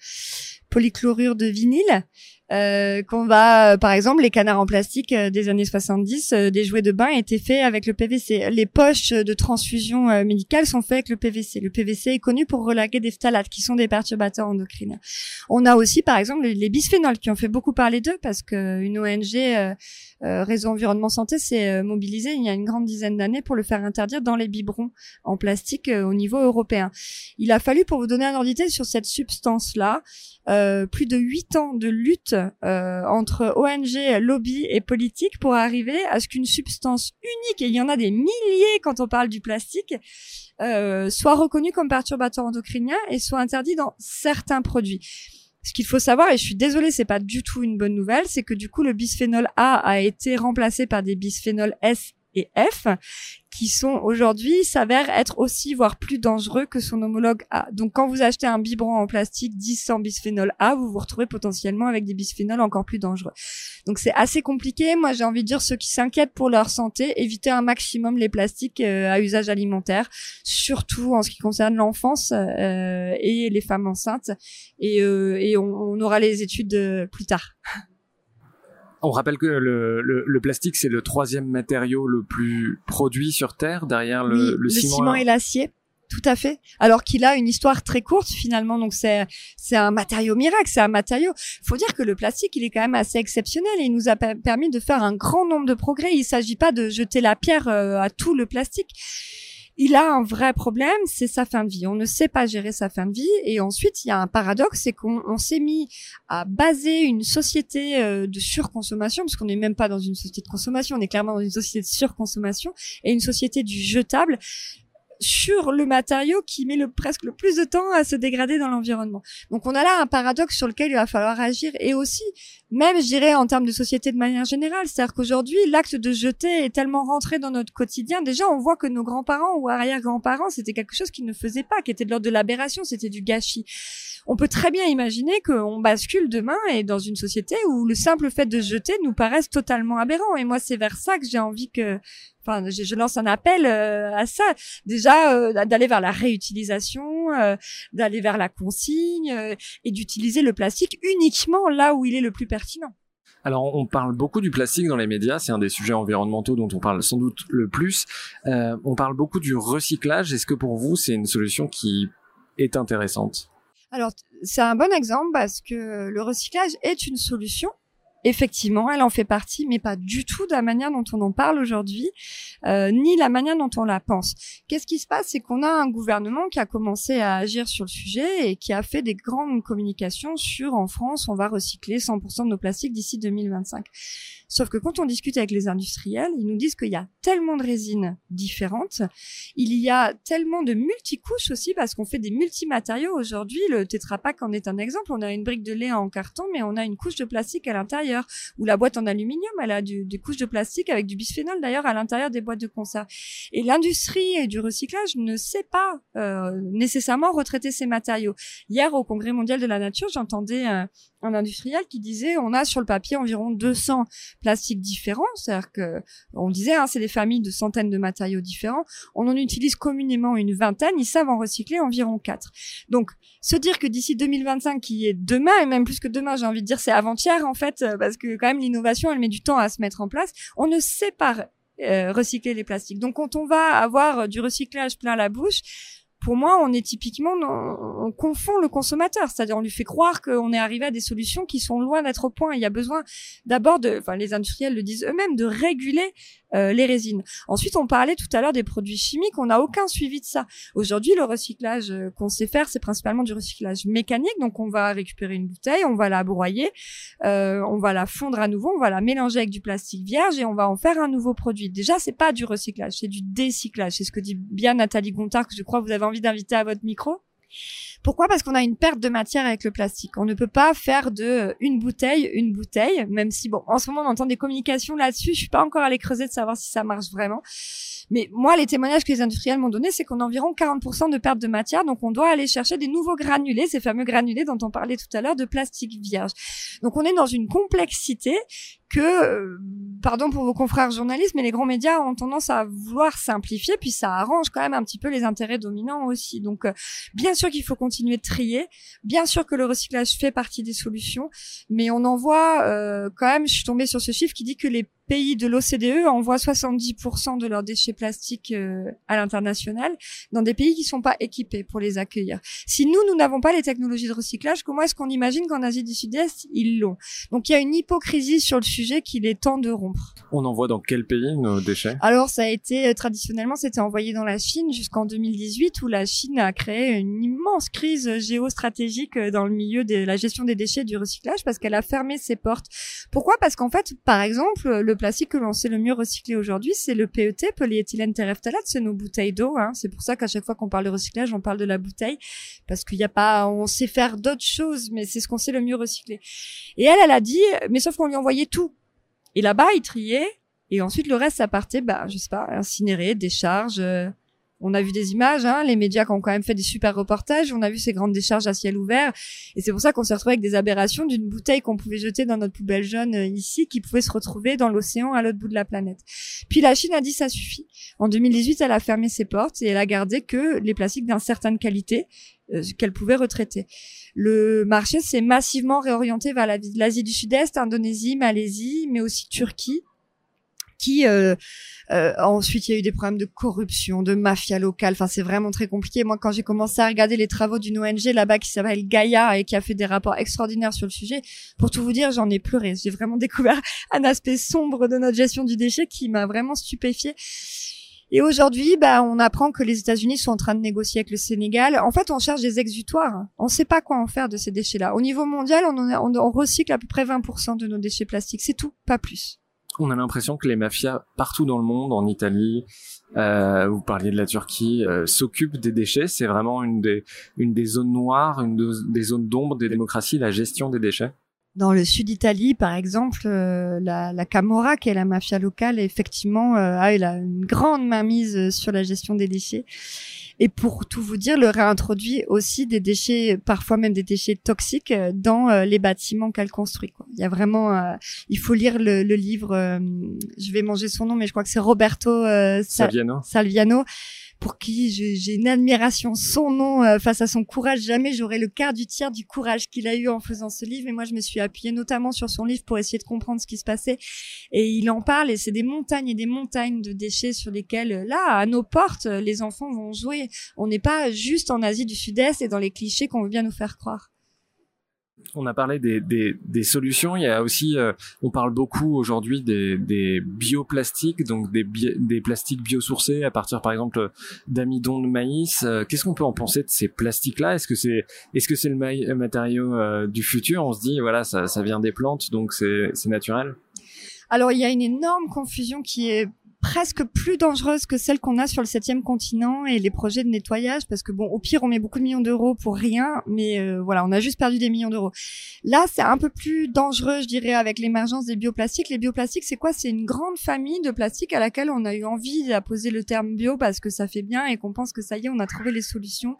polychlorure de vinyle euh, qu'on va, euh, par exemple, les canards en plastique euh, des années 70, des jouets de bain étaient faits avec le PVC. Les poches de transfusion médicale sont faites avec le PVC. Le PVC est connu pour relaguer des phtalates, qui sont des perturbateurs endocriniens. On a aussi, par exemple, les bisphénols, qui ont fait beaucoup parler d'eux, parce qu'une ONG, Réseau Environnement Santé, s'est mobilisée il y a une grande dizaine d'années pour le faire interdire dans les biberons en plastique au niveau européen. Il a fallu, pour vous donner un ordre d'idée sur cette substance-là, plus de huit ans de lutte euh, entre ONG, lobby et politique pour arriver à ce qu'une substance unique, et il y en a des milliers quand on parle du plastique, euh, soit reconnue comme perturbateur endocrinien et soit interdit dans certains produits. Ce qu'il faut savoir, et je suis désolée, c'est pas du tout une bonne nouvelle, c'est que du coup le bisphénol A a été remplacé par des bisphénols S et F, qui sont aujourd'hui s'avèrent être aussi voire plus dangereux que son homologue A. Donc quand vous achetez un biberon en plastique 10 sans bisphénol A, vous vous retrouvez potentiellement avec des bisphénols encore plus dangereux. Donc c'est assez compliqué. Moi j'ai envie de dire ceux qui s'inquiètent pour leur santé, évitez un maximum les plastiques euh, à usage alimentaire, surtout en ce qui concerne l'enfance euh, et les femmes enceintes. Et, euh, et on, on, aura les études plus tard. [LAUGHS] On rappelle que le, le, plastique, c'est le troisième matériau le plus produit sur Terre, derrière le, le, ciment, et l'acier. Tout à fait. Alors qu'il a une histoire très courte finalement, donc c'est c'est un matériau miracle, c'est un matériau. Faut dire que le plastique, il est quand même assez exceptionnel et il nous a permis de faire un grand nombre de progrès. Il s'agit pas de jeter la pierre euh, à tout le plastique il a un vrai problème, c'est sa fin de vie. On ne sait pas gérer sa fin de vie. Et ensuite, il y a un paradoxe, c'est qu'on s'est mis à baser une société euh, de surconsommation, parce qu'on n'est même pas dans une société de consommation, on est clairement dans une société de surconsommation, et une société du jetable sur le matériau qui met le presque le plus de temps à se dégrader dans l'environnement. Donc on a là un paradoxe sur lequel il va falloir agir et aussi même je dirais en termes de société de manière générale, c'est-à-dire qu'aujourd'hui l'acte de jeter est tellement rentré dans notre quotidien. Déjà on voit que nos grands-parents ou arrière-grands-parents c'était quelque chose qu'ils ne faisaient pas, qui était de l'ordre de l'aberration, c'était du gâchis. On peut très bien imaginer qu'on bascule demain et dans une société où le simple fait de jeter nous paraisse totalement aberrant. Et moi c'est vers ça que j'ai envie que enfin, je, lance un appel euh, à ça. Déjà, euh, d'aller vers la réutilisation, euh, d'aller vers la consigne et d'utiliser le plastique uniquement là où il est le plus pertinent. Alors, on parle beaucoup du plastique dans les médias, c'est un des sujets environnementaux dont on parle sans doute le plus. on parle beaucoup du recyclage. Est-ce que pour vous, c'est une solution qui est intéressante? Alors, c'est un bon exemple parce que le recyclage est une solution effectivement, elle en fait partie, mais pas du tout de la manière dont on en parle aujourd'hui, euh, ni la manière dont on la pense. Qu'est-ce qui se passe? C'est qu'on a un gouvernement qui a commencé à agir sur le sujet et qui a fait des grandes communications sur en France, on va recycler 100% de nos plastiques d'ici 2025. Sauf que quand on discute avec les industriels, ils nous disent qu'il y a tellement de résines différentes, il y a tellement de multicouches aussi parce qu'on fait des multimatériaux aujourd'hui. Le Tetra Pak en est un exemple. On a une brique de lait en carton, mais on a une couche de plastique à l'intérieur. Ou la boîte en aluminium, elle a des couches de plastique avec du bisphénol d'ailleurs à l'intérieur des boîtes de conserve. Et l'industrie du recyclage ne sait pas euh, nécessairement retraiter ces matériaux. Hier au Congrès mondial de la nature, j'entendais un, un industriel qui disait on a sur le papier environ 200 plastiques différents, c'est-à-dire que on disait hein, c'est des familles de centaines de matériaux différents, on en utilise communément une vingtaine, ils savent en recycler environ 4. Donc se dire que d'ici 2025 qui est demain et même plus que demain, j'ai envie de dire c'est avant-hier en fait parce que quand même l'innovation elle met du temps à se mettre en place, on ne sait pas euh, recycler les plastiques. Donc quand on va avoir du recyclage plein la bouche, pour moi, on est typiquement, on, confond le consommateur, c'est-à-dire on lui fait croire qu'on est arrivé à des solutions qui sont loin d'être au point. Il y a besoin d'abord de, enfin les industriels le disent eux-mêmes, de réguler euh, les résines. Ensuite, on parlait tout à l'heure des produits chimiques. On n'a aucun suivi de ça. Aujourd'hui, le recyclage euh, qu'on sait faire, c'est principalement du recyclage mécanique. Donc, on va récupérer une bouteille, on va la broyer, euh, on va la fondre à nouveau, on va la mélanger avec du plastique vierge et on va en faire un nouveau produit. Déjà, c'est pas du recyclage, c'est du décyclage. C'est ce que dit bien Nathalie Gontard, que je crois que vous avez envie d'inviter à votre micro. Pourquoi? Parce qu'on a une perte de matière avec le plastique. On ne peut pas faire de euh, une bouteille une bouteille, même si bon, en ce moment on entend des communications là-dessus. Je suis pas encore allée creuser de savoir si ça marche vraiment. Mais moi, les témoignages que les industriels m'ont donnés, c'est qu'on a environ 40% de perte de matière, donc on doit aller chercher des nouveaux granulés, ces fameux granulés dont on parlait tout à l'heure, de plastique vierge. Donc on est dans une complexité que, euh, pardon pour vos confrères journalistes, mais les grands médias ont tendance à vouloir simplifier, puis ça arrange quand même un petit peu les intérêts dominants aussi. Donc, euh, bien sûr qu'il faut continuer de trier, bien sûr que le recyclage fait partie des solutions, mais on en voit euh, quand même, je suis tombée sur ce chiffre qui dit que les pays de l'OCDE envoient 70% de leurs déchets plastiques euh, à l'international dans des pays qui sont pas équipés pour les accueillir. Si nous, nous n'avons pas les technologies de recyclage, comment est-ce qu'on imagine qu'en Asie du Sud-Est, ils l'ont? Donc il y a une hypocrisie sur le sujet qu'il est temps de rompre. On envoie dans quel pays nos déchets? Alors ça a été, euh, traditionnellement, c'était envoyé dans la Chine jusqu'en 2018 où la Chine a créé une immense crise géostratégique euh, dans le milieu de la gestion des déchets et du recyclage parce qu'elle a fermé ses portes. Pourquoi? Parce qu'en fait, par exemple, le plastique que l'on sait le mieux recycler aujourd'hui, c'est le PET, polyéthylène terephthalate, c'est nos bouteilles d'eau. Hein. C'est pour ça qu'à chaque fois qu'on parle de recyclage, on parle de la bouteille, parce qu'il n'y a pas, on sait faire d'autres choses, mais c'est ce qu'on sait le mieux recycler. Et elle, elle a dit, mais sauf qu'on lui envoyait tout. Et là-bas, il triait, et ensuite le reste, ça partait, bah, je sais pas, incinéré, décharge. Euh, on a vu des images, hein, les médias qui ont quand même fait des super reportages, on a vu ces grandes décharges à ciel ouvert, et c'est pour ça qu'on s'est retrouvé avec des aberrations d'une bouteille qu'on pouvait jeter dans notre poubelle jaune euh, ici, qui pouvait se retrouver dans l'océan à l'autre bout de la planète. Puis la Chine a dit ça suffit. En 2018, elle a fermé ses portes et elle a gardé que les plastiques d'une certaine qualité euh, qu'elle pouvait retraiter. Le marché s'est massivement réorienté vers l'Asie du Sud-Est, Indonésie, Malaisie, mais aussi Turquie qui euh, euh, ensuite il y a eu des problèmes de corruption, de mafia locale. Enfin, c'est vraiment très compliqué. Moi, quand j'ai commencé à regarder les travaux d'une ONG là-bas qui s'appelle Gaia et qui a fait des rapports extraordinaires sur le sujet, pour tout vous dire, j'en ai pleuré. J'ai vraiment [LAUGHS] découvert un aspect sombre de notre gestion du déchet qui m'a vraiment stupéfié. Et aujourd'hui, bah, on apprend que les États-Unis sont en train de négocier avec le Sénégal. En fait, on cherche des exutoires. On ne sait pas quoi en faire de ces déchets-là. Au niveau mondial, on, on, on recycle à peu près 20% de nos déchets plastiques. C'est tout, pas plus on a l'impression que les mafias partout dans le monde, en Italie, euh, vous parliez de la Turquie, euh, s'occupent des déchets. C'est vraiment une des, une des zones noires, une des zones d'ombre des démocraties, la gestion des déchets. Dans le sud d'Italie, par exemple, euh, la, la, Camorra, qui est la mafia locale, effectivement, euh, a une grande mainmise sur la gestion des déchets et pour tout vous dire, le réintroduit aussi des déchets, parfois même des déchets toxiques, euh, dans euh, les bâtiments qu'elle construit. Quoi. Il y a vraiment, euh, il faut lire le, le livre. je vais manger son nom, mais je crois que c'est Roberto Salviano. Salviano pour qui j'ai une admiration son nom euh, face à son courage. Jamais j'aurais le quart du tiers du courage qu'il a eu en faisant ce livre. Et moi, je me suis appuyée notamment sur son livre pour essayer de comprendre ce qui se passait. Et il en parle et c'est des montagnes et des montagnes de déchets sur lesquels, là, à nos portes, les enfants vont jouer. On n'est pas juste en Asie du Sud-Est et dans les clichés qu'on veut bien nous faire croire on a parlé des, des, des, solutions. Il y a aussi, euh, on parle beaucoup aujourd'hui des, des, bioplastiques, donc des, des plastiques biosourcés à partir, par exemple, d'amidon de maïs. Euh, qu'est-ce qu'on peut en penser de ces plastiques-là? Est-ce que c'est, est-ce que c'est le matériau euh, du futur? On se dit, voilà, ça, ça vient des plantes, donc c'est naturel. Alors il y a une énorme confusion qui est presque plus dangereuse que celle qu'on a sur le septième continent et les projets de nettoyage parce que bon au pire on met beaucoup de millions d'euros pour rien mais euh, voilà on a juste perdu des millions d'euros. Là c'est un peu plus dangereux je dirais avec l'émergence des bioplastiques. Les bioplastiques c'est quoi? C'est une grande famille de plastiques à laquelle on a eu envie d'apposer le terme bio parce que ça fait bien et qu'on pense que ça y est on a trouvé les solutions.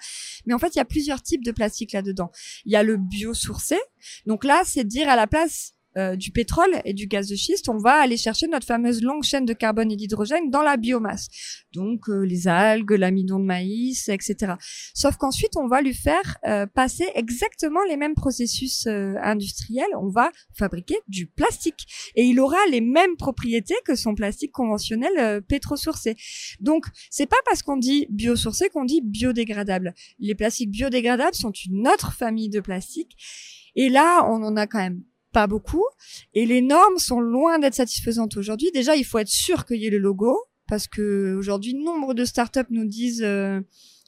Mais en fait il y a plusieurs types de plastiques là dedans il y a le biosourcé. Donc là c'est dire à la place euh, du pétrole et du gaz de schiste, on va aller chercher notre fameuse longue chaîne de carbone et d'hydrogène dans la biomasse. Donc euh, les algues, l'amidon de maïs, etc. Sauf qu'ensuite, on va lui faire euh, passer exactement les mêmes processus industriels. On va fabriquer du plastique. Et il aura les mêmes propriétés que son plastique conventionnel pétrosourcé. Donc, c'est pas parce qu'on dit biosourcé qu'on dit biodégradable. Les plastiques biodégradables sont une autre famille de plastiques. Et là, on en a quand même pas beaucoup. Et les normes sont loin d'être satisfaisantes aujourd'hui. Déjà, il faut être sûr qu'il y ait le logo, parce que aujourd'hui, nombre de startups nous disent euh,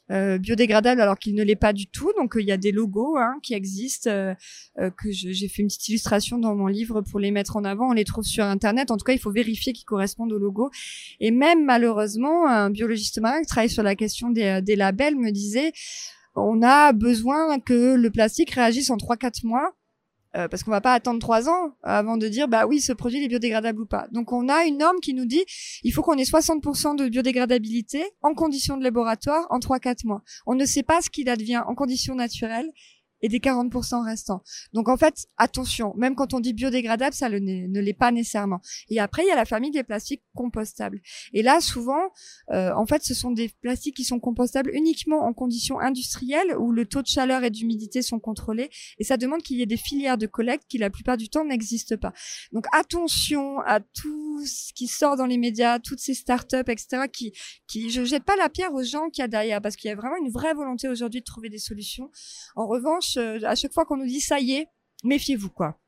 euh, biodégradable alors qu'il ne l'est pas du tout. Donc, il y a des logos hein, qui existent, euh, que j'ai fait une petite illustration dans mon livre pour les mettre en avant. On les trouve sur Internet. En tout cas, il faut vérifier qu'ils correspondent au logo. Et même malheureusement, un biologiste marin qui travaille sur la question des, des labels me disait on a besoin que le plastique réagisse en 3-4 mois euh, parce qu'on va pas attendre trois ans avant de dire bah oui ce produit est biodégradable ou pas. Donc on a une norme qui nous dit il faut qu'on ait 60% de biodégradabilité en conditions de laboratoire en 3-4 mois. On ne sait pas ce qu'il advient en conditions naturelles et des 40% restants. Donc en fait, attention, même quand on dit biodégradable, ça ne l'est pas nécessairement. Et après, il y a la famille des plastiques compostables. Et là, souvent, euh, en fait, ce sont des plastiques qui sont compostables uniquement en conditions industrielles où le taux de chaleur et d'humidité sont contrôlés. Et ça demande qu'il y ait des filières de collecte qui, la plupart du temps, n'existent pas. Donc attention à tout ce qui sort dans les médias, toutes ces startups, etc., qui, qui, je jette pas la pierre aux gens qui y a derrière parce qu'il y a vraiment une vraie volonté aujourd'hui de trouver des solutions. En revanche, euh, à chaque fois qu'on nous dit ça y est, méfiez-vous quoi.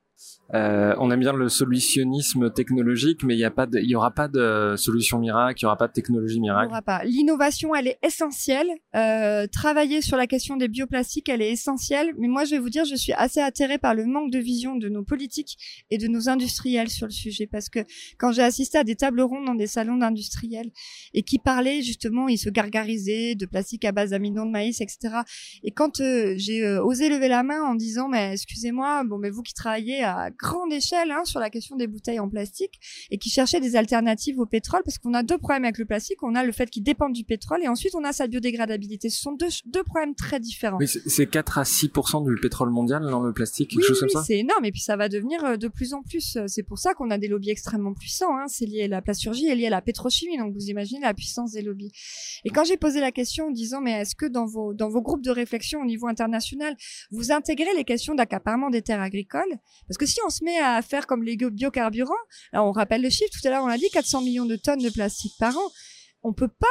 Euh, on aime bien le solutionnisme technologique, mais il n'y a pas, il y aura pas de solution miracle, il y aura pas de technologie miracle. Il aura pas. L'innovation, elle est essentielle. Euh, travailler sur la question des bioplastiques, elle est essentielle. Mais moi, je vais vous dire, je suis assez atterrée par le manque de vision de nos politiques et de nos industriels sur le sujet, parce que quand j'ai assisté à des tables rondes dans des salons d'industriels et qui parlaient justement, ils se gargarisaient de plastique à base d'amidon de maïs, etc. Et quand euh, j'ai osé lever la main en disant, mais excusez-moi, bon, mais vous qui travaillez à grande échelle hein, sur la question des bouteilles en plastique et qui cherchait des alternatives au pétrole parce qu'on a deux problèmes avec le plastique. On a le fait qu'il dépend du pétrole et ensuite on a sa biodégradabilité. Ce sont deux, deux problèmes très différents. Oui, c'est 4 à 6 du pétrole mondial dans le plastique, quelque chose comme ça? c'est énorme et puis ça va devenir euh, de plus en plus. C'est pour ça qu'on a des lobbies extrêmement puissants. Hein. C'est lié à la plasturgie et lié à la pétrochimie. Donc vous imaginez la puissance des lobbies. Et quand j'ai posé la question en disant mais est-ce que dans vos dans vos groupes de réflexion au niveau international vous intégrez les questions d'accaparement des terres agricoles? Parce que si on se met à faire comme les biocarburants, alors on rappelle le chiffre, tout à l'heure on l'a dit, 400 millions de tonnes de plastique par an. On peut pas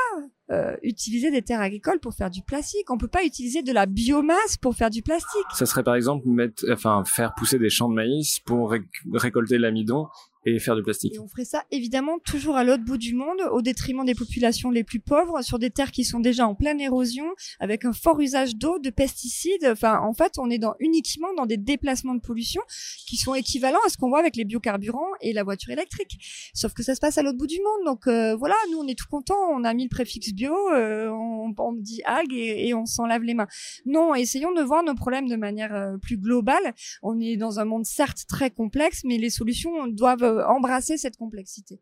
euh, utiliser des terres agricoles pour faire du plastique. On peut pas utiliser de la biomasse pour faire du plastique. Ça serait par exemple mettre, enfin, faire pousser des champs de maïs pour récolter l'amidon et faire du plastique. Et on ferait ça évidemment toujours à l'autre bout du monde, au détriment des populations les plus pauvres, sur des terres qui sont déjà en pleine érosion, avec un fort usage d'eau, de pesticides. Enfin, en fait, on est dans, uniquement dans des déplacements de pollution qui sont équivalents à ce qu'on voit avec les biocarburants et la voiture électrique. Sauf que ça se passe à l'autre bout du monde. Donc euh, voilà, nous on est tout contents, on a mis le préfixe bio, euh, on, on, dit et, et on s'en lave les mains. Non, essayons de voir nos problèmes de manière euh, plus globale. On est dans un monde certes très complexe, mais les solutions doivent euh, embrasser cette complexité.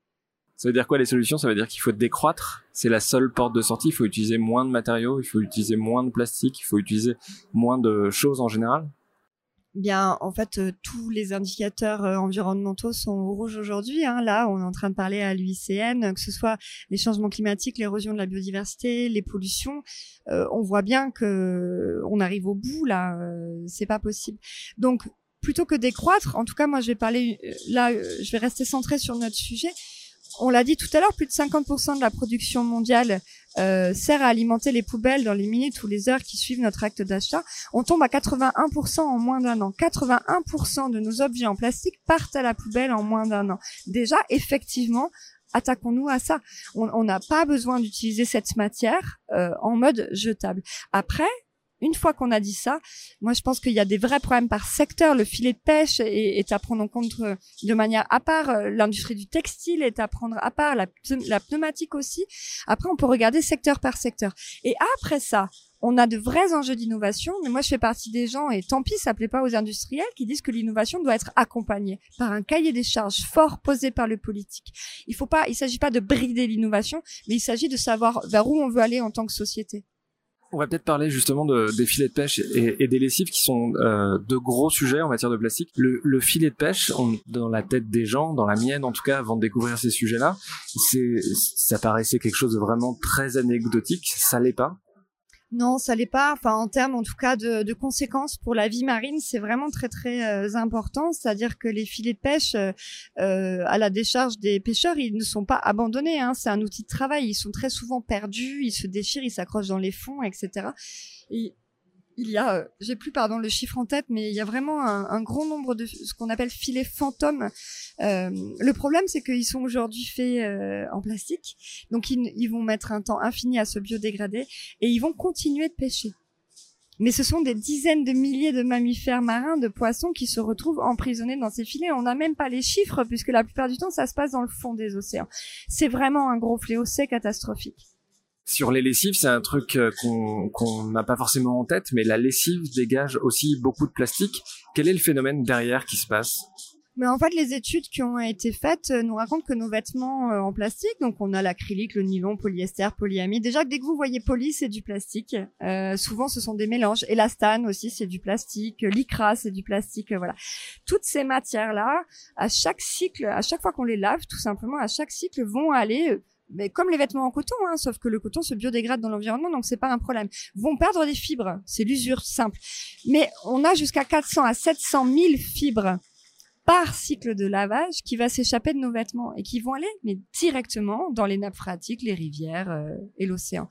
Ça veut dire quoi les solutions? Ça veut dire qu'il faut décroître. C'est la seule porte de sortie. Il faut utiliser moins de matériaux, il faut utiliser moins de plastique, il faut utiliser moins de choses en général. Bien, en fait, euh, tous les indicateurs euh, environnementaux sont au rouge aujourd'hui. Hein. Là, on est en train de parler à l'UICN, que ce soit les changements climatiques, l'érosion de la biodiversité, les pollutions. on voit bien que on arrive au bout. Là, c'est pas possible. Donc, plutôt que décroître, en tout cas, moi, je vais parler euh, là, euh, je vais rester centré sur notre sujet. On l'a dit tout à l'heure, plus de 50% de la production mondiale euh, sert à alimenter les poubelles dans les minutes ou les heures qui suivent notre acte d'achat. On tombe à 81% en moins d'un an. 81% de nos objets en plastique partent à la poubelle en moins d'un an. Déjà, effectivement, attaquons-nous à ça. On n'a pas besoin d'utiliser cette matière euh, en mode jetable. Après, une fois qu'on a dit ça, moi je pense qu'il y a des vrais problèmes par secteur. Le filet de pêche est, à prendre en compte euh, de manière à part. Euh, l'industrie du textile est à prendre à part. La, la pneumatique aussi. Après, on peut regarder secteur par secteur. Et après ça, on a de vrais enjeux d'innovation, mais moi je fais partie des gens, et tant pis, ça plaît pas aux industriels, qui disent que l'innovation doit être accompagnée par un cahier des charges fort posé par le politique. Il faut pas, il s'agit pas de brider l'innovation, mais il s'agit de savoir vers où on veut aller en tant que société. On va peut-être parler justement de, des filets de pêche et, et des lessives qui sont euh, de gros sujets en matière de plastique. Le, le filet de pêche, on, dans la tête des gens, dans la mienne en tout cas, avant de découvrir ces sujets-là, ça paraissait quelque chose de vraiment très anecdotique. Ça l'est pas non, ça l'est pas. Enfin, en termes, en tout cas, de, de conséquences pour la vie marine, c'est vraiment très très euh, important. C'est-à-dire que les filets de pêche euh, euh, à la décharge des pêcheurs, ils ne sont pas abandonnés. Hein. C'est un outil de travail. Ils sont très souvent perdus, ils se déchirent, ils s'accrochent dans les fonds, etc. Et il y a, euh, j'ai plus pardon le chiffre en tête, mais il y a vraiment un, un grand nombre de ce qu'on appelle filets fantômes. Euh, le problème, c'est qu'ils sont aujourd'hui faits euh, en plastique, donc ils, ils, vont mettre un temps infini à se biodégrader et ils vont continuer de pêcher. Mais ce sont des dizaines de milliers de mammifères marins, de poissons qui se retrouvent emprisonnés dans ces filets. On n'a même pas les chiffres puisque la plupart du temps, ça se passe dans le fond des océans. C'est vraiment un gros fléau, c'est catastrophique. Sur les lessives, c'est un truc euh, qu'on n'a pas forcément en tête, mais la lessive dégage aussi beaucoup de plastique. Quel est le phénomène derrière qui se passe? Mais en fait, les études qui ont été faites euh, nous racontent que nos vêtements euh, en plastique, donc on a l'acrylique, le nylon, polyester, polyamide. Déjà, dès que vous voyez poly, c'est du plastique. Souvent, ce sont des mélanges. Elastane aussi, c'est du plastique. Lycra, c'est du plastique. voilà. Toutes ces matières-là, à chaque cycle, à chaque fois qu'on les lave, tout simplement, à chaque cycle, vont aller mais comme les vêtements en coton, hein, sauf que le coton se biodégrade dans l'environnement, donc c'est pas un problème. Vont perdre des fibres, c'est l'usure simple. Mais on a jusqu'à 400 à 700 000 fibres par cycle de lavage qui va s'échapper de nos vêtements et qui vont aller mais directement dans les nappes phréatiques, les rivières euh, et l'océan.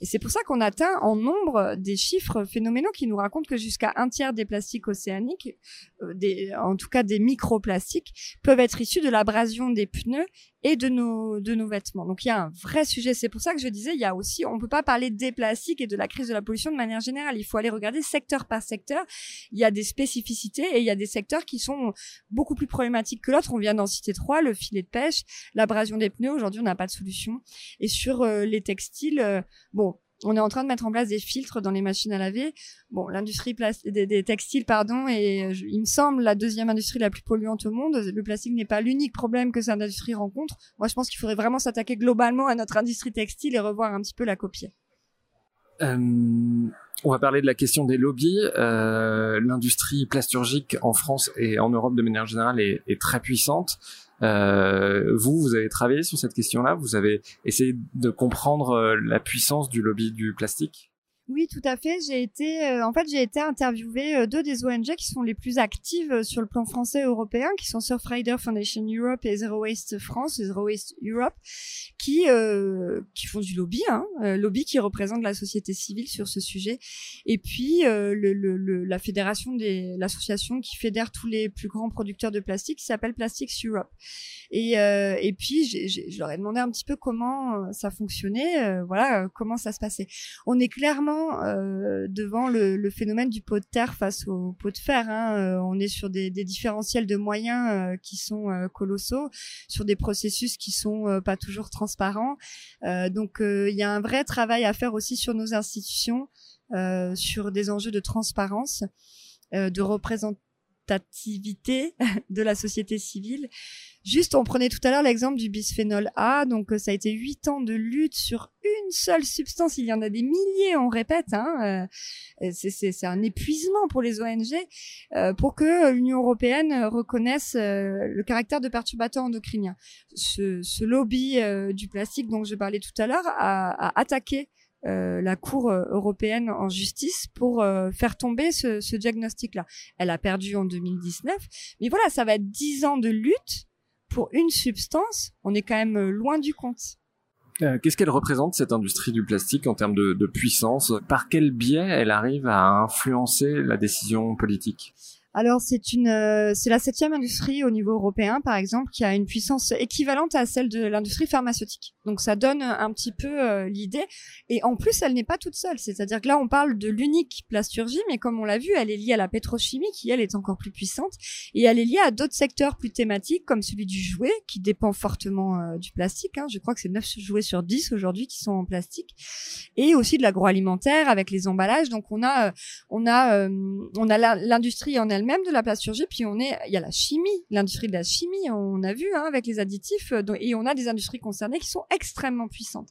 Et c'est pour ça qu'on atteint en nombre des chiffres phénoménaux qui nous racontent que jusqu'à un tiers des plastiques océaniques, euh, en tout cas des microplastiques, peuvent être issus de l'abrasion des pneus et de nos de nos vêtements. Donc il y a un vrai sujet. C'est pour ça que je disais il y a aussi on peut pas parler des plastiques et de la crise de la pollution de manière générale. Il faut aller regarder secteur par secteur. Il y a des spécificités et il y a des secteurs qui sont beaucoup plus problématiques que l'autre. On vient d'en citer trois le filet de pêche, l'abrasion des pneus. Aujourd'hui on n'a pas de solution. Et sur euh, les textiles, euh, bon on est en train de mettre en place des filtres dans les machines à laver. Bon, l'industrie des, des, textiles, pardon, et il me semble la deuxième industrie la plus polluante au monde. Le plastique n'est pas l'unique problème que cette industrie rencontre. Moi, je pense qu'il faudrait vraiment s'attaquer globalement à notre industrie textile et revoir un petit peu la copier. Euh, on va parler de la question des lobbies. Euh, L'industrie plasturgique en France et en Europe de manière générale est, est très puissante. Euh, vous, vous avez travaillé sur cette question-là. Vous avez essayé de comprendre euh, la puissance du lobby du plastique? Oui, tout à fait. J'ai été, euh, en fait, j'ai été interviewée euh, deux des ONG qui sont les plus actives euh, sur le plan français et européen, qui sont Surfrider Foundation Europe et Zero Waste France, Zero Waste Europe, qui qui font du lobby, hein, lobby qui représente la société civile sur ce sujet, et puis le, le, la fédération des, l'association qui fédère tous les plus grands producteurs de plastique, qui s'appelle Plastics Europe. Et et puis je leur ai demandé un petit peu comment ça fonctionnait, voilà, comment ça se passait. On est clairement euh, devant le, phénomène du pot de terre face au pot de fer. Hein. Euh, on est sur des, différentiels de moyens euh, qui sont colossaux, sur des processus qui sont pas toujours transparents. donc il y a un vrai travail à faire aussi sur nos institutions, sur des enjeux de transparence, de [LAUGHS] de la société civile. Juste, on prenait tout à l'heure l'exemple du bisphénol A, donc ça a été huit ans de lutte sur une seule substance. Il y en a des milliers, on répète. Hein, euh, c'est un épuisement pour les ONG euh, pour que l'Union européenne reconnaisse euh, le caractère de perturbateur endocrinien. Ce, ce lobby du plastique dont je parlais tout à l'heure a, attaqué euh, la Cour européenne en justice pour euh, faire tomber ce, diagnostic-là. Elle a perdu en 2019, mais voilà, ça va être dix ans de lutte pour une substance. On est quand même loin du compte. Euh, qu'est-ce qu'elle représente cette industrie du plastique en termes de, de puissance? Par quel biais elle arrive à influencer la décision politique? Alors c'est une, euh, c'est la septième industrie au niveau européen, par exemple, qui a une puissance équivalente à celle de l'industrie pharmaceutique. Donc ça donne un petit peu euh, l'idée. Et en plus, elle n'est pas toute seule. C'est-à-dire que là, on parle de l'unique plasturgie, mais comme on l'a vu, elle est liée à la pétrochimie, qui elle est encore plus puissante, et elle est liée à d'autres secteurs plus thématiques, comme celui du jouet, qui dépend fortement euh, du plastique. Hein. Je crois que c'est 9 jouets sur 10 aujourd'hui qui sont en plastique, et aussi de l'agroalimentaire avec les emballages. Donc on a, on a, on a l'industrie en elle-même de la plasturgie, puis on est, il y a la chimie, l'industrie de la chimie, on a vu hein, avec les additifs, et on a des industries concernées qui sont extrêmement puissantes.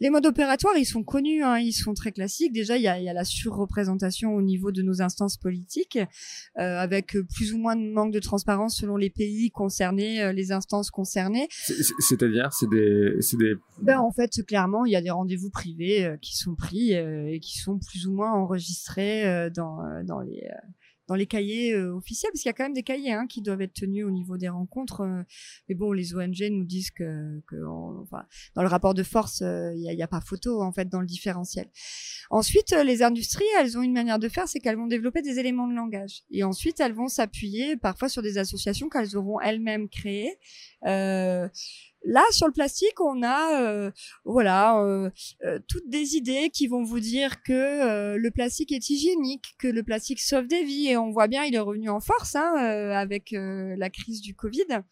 Les modes opératoires, ils sont connus, hein, ils sont très classiques. Déjà, il y a, y a, la surreprésentation au niveau de nos instances politiques, euh, avec plus ou moins de manque de transparence selon les pays concernés, euh, les instances concernées. C'est-à-dire, c'est des, c'est des. Ben en fait, clairement, il y a des rendez-vous privés euh, qui sont pris euh, et qui sont plus ou moins enregistrés dans dans les dans les cahiers euh, officiels, parce qu'il y a quand même des cahiers hein, qui doivent être tenus au niveau des rencontres. Euh, mais bon, les ONG nous disent que, que enfin, dans le rapport de force, euh, il n'y a, pas photo en fait dans le différentiel. Ensuite, les industries, elles ont une manière de faire, c'est qu'elles vont développer des éléments de langage. Et ensuite, elles vont s'appuyer parfois sur des associations qu'elles auront elles-mêmes créées. Euh, Là, sur le plastique, on a euh, voilà euh, euh, toutes des idées qui vont vous dire que le plastique est hygiénique, que le plastique sauve des vies, et on voit bien, il est revenu en force hein, avec la crise du Covid.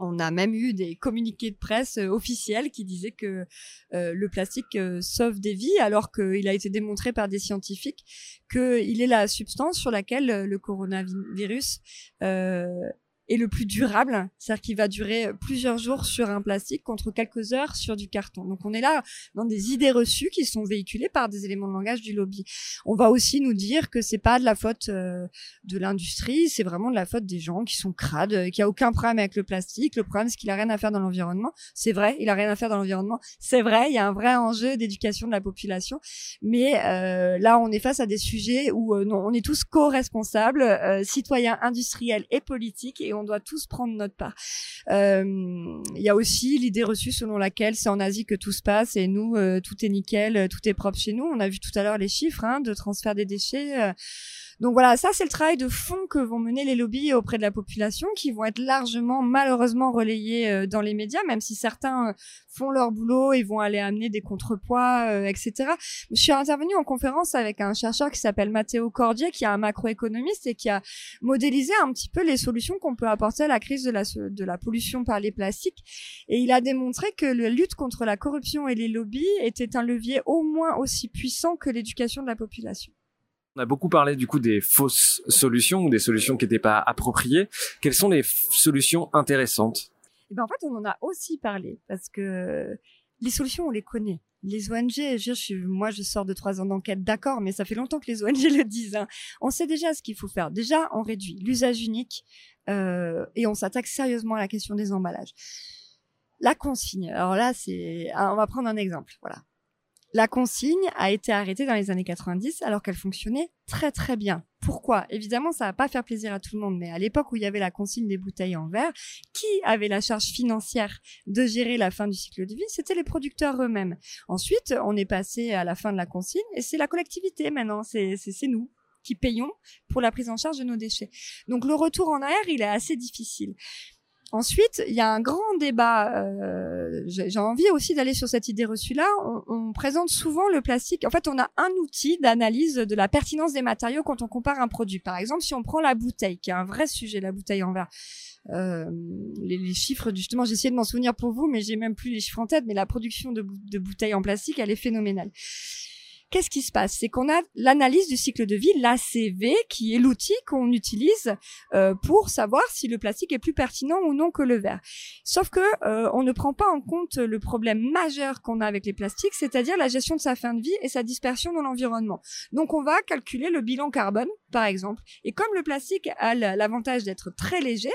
On a même eu des communiqués de presse officiels qui disaient que le plastique sauve des vies, alors qu'il a été démontré par des scientifiques qu'il est la substance sur laquelle le coronavirus et le plus durable, c'est-à-dire qu'il va durer plusieurs jours sur un plastique contre quelques heures sur du carton. Donc on est là dans des idées reçues qui sont véhiculées par des éléments de langage du lobby. On va aussi nous dire que c'est pas de la faute euh, de l'industrie, c'est vraiment de la faute des gens qui sont crades, euh, qu'il y a aucun problème avec le plastique. Le problème c'est qu'il a rien à faire dans l'environnement. C'est vrai, il a rien à faire dans l'environnement. C'est vrai, il y a un vrai enjeu d'éducation de la population. Mais euh, là on est face à des sujets où on est tous co-responsables, citoyens, industriels et politiques, on doit tous prendre notre part. Euh, il y a aussi l'idée reçue selon laquelle c'est en Asie que tout se passe et nous, euh, tout est nickel, euh, tout est propre chez nous. On a vu tout à l'heure les chiffres hein, de transfert des déchets. Donc voilà, ça c'est le travail de fond que vont mener les lobbies auprès de la population, qui vont être largement, malheureusement, relayés euh, dans les médias, même si certains euh, font leur boulot et vont aller amener des contrepoids, euh, etc. Je suis intervenue en conférence avec un chercheur qui s'appelle Matteo Cordier, qui est un macroéconomiste et qui a modélisé un petit peu les solutions qu'on peut apporter à la crise de la, de la pollution par les plastiques. Et il a démontré que la lutte contre la corruption et les lobbies était un levier au moins aussi puissant que l'éducation de la population. On a beaucoup parlé du coup des fausses solutions ou des solutions qui n'étaient pas appropriées. Quelles sont les solutions intéressantes? Eh ben En fait, on en a aussi parlé parce que les solutions, on les connaît. Les ONG, je, moi je sors de trois ans d'enquête, d'accord, mais ça fait longtemps que les ONG [LAUGHS] le disent. Hein. On sait déjà ce qu'il faut faire. Déjà, on réduit l'usage unique euh, et on s'attaque sérieusement à la question des emballages. La consigne. Alors là, c'est, on va prendre un exemple. Voilà. La consigne a été arrêtée dans les années 90 alors qu'elle fonctionnait très très bien. Pourquoi? Évidemment, ça va pas faire plaisir à tout le monde, mais à l'époque où il y avait la consigne des bouteilles en verre, qui avait la charge financière de gérer la fin du cycle de vie? C'était les producteurs eux-mêmes. Ensuite, on est passé à la fin de la consigne et c'est la collectivité maintenant, c'est nous qui payons pour la prise en charge de nos déchets. Donc le retour en arrière, il est assez difficile. Ensuite, il y a un grand débat. Euh, J'ai envie aussi d'aller sur cette idée reçue-là. On, présente souvent le plastique. En fait, on a un outil d'analyse de la pertinence des matériaux quand on compare un produit. Par exemple, si on prend la bouteille, qui est un vrai sujet, la bouteille en verre. Euh, les, les, chiffres, justement, essayé de m'en souvenir pour vous, mais j'ai même plus les chiffres en tête. Mais la production de bouteilles en plastique, elle est phénoménale qu'est-ce qui se passe? C'est qu'on a l'analyse du cycle de vie, l'ACV, qui est l'outil qu'on utilise euh, pour savoir si le plastique est plus pertinent ou non que le verre. Sauf que euh, on ne prend pas en compte le problème majeur qu'on a avec les plastiques, c'est-à-dire la gestion de sa fin de vie et sa dispersion dans l'environnement. Donc on va calculer le bilan carbone, par exemple. Et comme le plastique a l'avantage d'être très léger,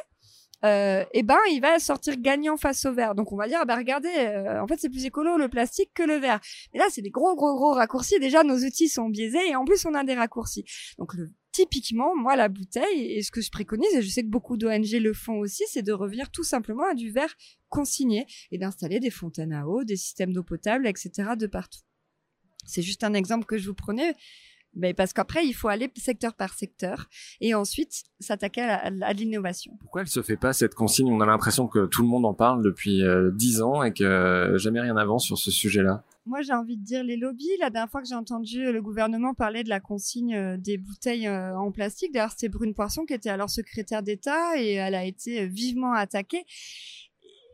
euh, eh ben il va sortir gagnant face au verre. Donc on va dire, bah regardez, euh, en fait c'est plus écolo le plastique que le verre. Mais là c'est des gros gros gros raccourcis. Déjà nos outils sont biaisés et en plus on a des raccourcis. Donc typiquement moi la bouteille et ce que je préconise et je sais que beaucoup d'ONG le font aussi, c'est de revenir tout simplement à du verre consigné et d'installer des fontaines à eau, des systèmes d'eau potable, etc. de partout. C'est juste un exemple que je vous prenais mais parce qu'après, il faut aller secteur par secteur et ensuite s'attaquer à, l'innovation. Pourquoi elle se fait pas cette consigne? On a l'impression que tout le monde en parle depuis euh, dix ans et que jamais rien n'avance sur ce sujet-là. Moi, j'ai envie de dire les lobbies. La dernière fois que j'ai entendu le gouvernement parler de la consigne euh, des bouteilles euh, en plastique, d'ailleurs, c'était Brune Poisson qui était alors secrétaire d'État et elle a été vivement attaquée.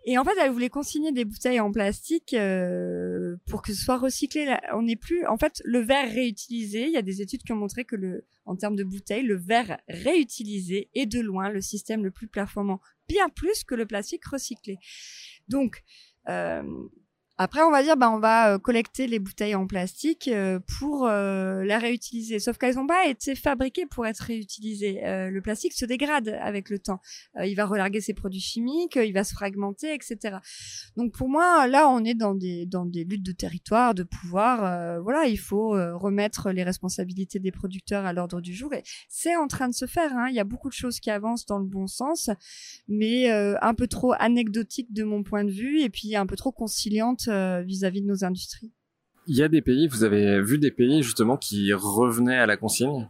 Et en fait, elle voulait consigner des bouteilles en plastique euh, pour que ce soit recyclé. On n'est plus, en fait, le verre réutilisé. Il y a des études qui ont montré que le, en termes de bouteilles, le verre réutilisé est de loin le système le plus performant, bien plus que le plastique recyclé. Donc, euh, Après, on va dire, bah, on va euh, collecter les bouteilles en plastique euh, pour euh, la réutiliser. Sauf qu'elles n'ont pas été fabriquées pour être réutilisées. le plastique se dégrade avec le temps. il va relarguer ses produits chimiques, il va se fragmenter, etc. Donc pour moi, là, on est dans des dans des luttes de territoire, de pouvoir. voilà, il faut remettre les responsabilités des producteurs à l'ordre du jour. Et c'est en train de se faire. Hein. Il y a beaucoup de choses qui avancent dans le bon sens, mais un peu trop anecdotique de mon point de vue, et puis un peu trop conciliante euh, vis-à-vis de nos industries. Il y a des pays, vous avez vu des pays justement qui revenaient à la consigne?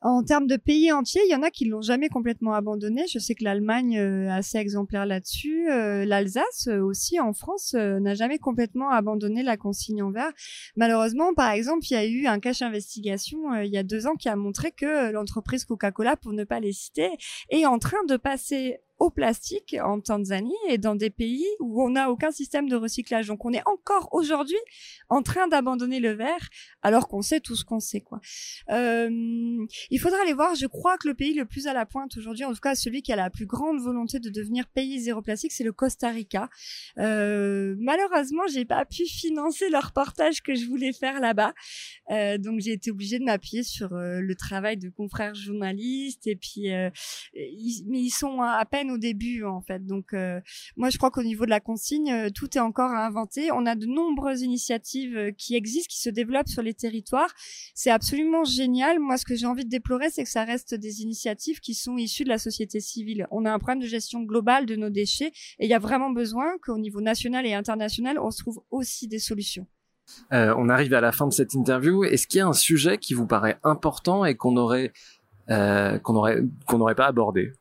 En termes de pays entiers, il y en a qui l'ont jamais complètement abandonné. Je sais que l'Allemagne euh, est assez exemplaire là-dessus. Euh, L'Alsace aussi, en France, n'a jamais complètement abandonné la consigne en verre. Malheureusement, par exemple, il y a eu un cache investigation il y a deux ans qui a montré que l'entreprise Coca-Cola, pour ne pas les citer, est en train de passer au plastique en Tanzanie et dans des pays où on n'a aucun système de recyclage. Donc on est encore aujourd'hui en train d'abandonner le verre alors qu'on sait tout ce qu'on sait. quoi. Euh, il faudra aller voir, je crois que le pays le plus à la pointe aujourd'hui, en tout cas celui qui a la plus grande volonté de devenir pays zéro plastique, c'est le Costa Rica. Euh, malheureusement, j'ai pas pu financer le reportage que je voulais faire là-bas. Euh, donc j'ai été obligée de m'appuyer sur euh, le travail de confrères journalistes et puis mais ils sont à peine au début en fait. Donc euh, moi je crois qu'au niveau de la consigne, euh, tout est encore à inventer. On a de nombreuses initiatives euh, qui existent, qui se développent sur les territoires. C'est absolument génial. Moi ce que j'ai envie de déplorer, c'est que ça reste des initiatives qui sont issues de la société civile. On a un problème de gestion globale de nos déchets et il y a vraiment besoin qu'au niveau national et international, on se trouve aussi des solutions. on arrive à la fin de cette interview. Est-ce qu'il y a un sujet qui vous paraît important et qu'on aurait qu'on aurait qu'on n'aurait pas abordé?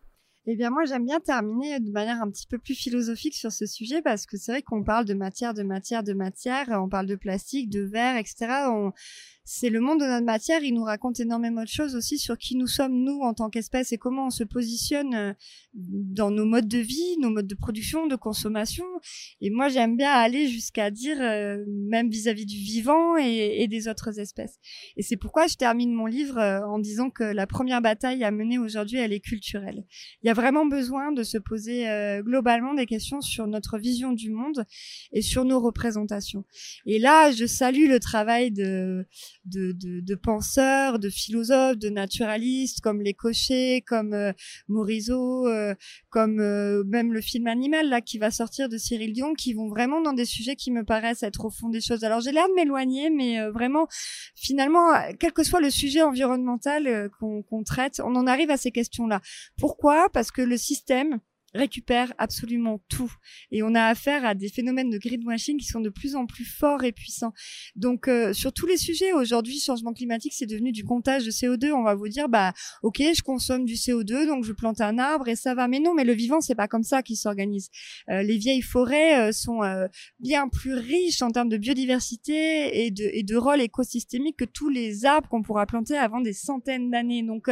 Eh bien, moi, j'aime bien terminer de manière un petit peu plus philosophique sur ce sujet parce que c'est vrai qu'on parle de matière, de matière, de matière, on parle de plastique, de verre, etc. c'est le monde de notre matière. Il nous raconte énormément de choses aussi sur qui nous sommes, nous, en tant qu'espèce, et comment on se positionne euh, dans nos modes de vie, nos modes de production, de consommation. Et moi, j'aime bien aller jusqu'à dire, euh, même vis-à-vis du vivant et, des autres espèces. Et c'est pourquoi je termine mon livre euh, en disant que la première bataille à mener aujourd'hui, elle est culturelle. Il y a vraiment besoin de se poser globalement des questions sur notre vision du monde et sur nos représentations. Et là, je salue le travail de de, de, de, penseurs, de philosophes, de naturalistes comme les Cochers, comme euh, Morisot, euh, comme euh, même le film Animal là qui va sortir de Cyril Dion, qui vont vraiment dans des sujets qui me paraissent être au fond des choses. Alors j'ai l'air de m'éloigner, mais vraiment finalement, quel que soit le sujet environnemental qu'on traite, on en arrive à ces questions-là. Pourquoi? Parce que le système récupère absolument tout. Et on a affaire à des phénomènes de greenwashing qui sont de plus en plus forts et puissants. Donc euh, sur tous les sujets, aujourd'hui, changement climatique, c'est devenu du comptage de CO2. On va vous dire, bah ok, je consomme du CO2, donc je plante un arbre et ça va. Mais non, mais le vivant, c'est pas comme ça qu'il s'organise. Euh, les vieilles forêts euh, sont bien plus riches en termes de biodiversité et de, et de rôle écosystémique que tous les arbres qu'on pourra planter avant des centaines d'années. Donc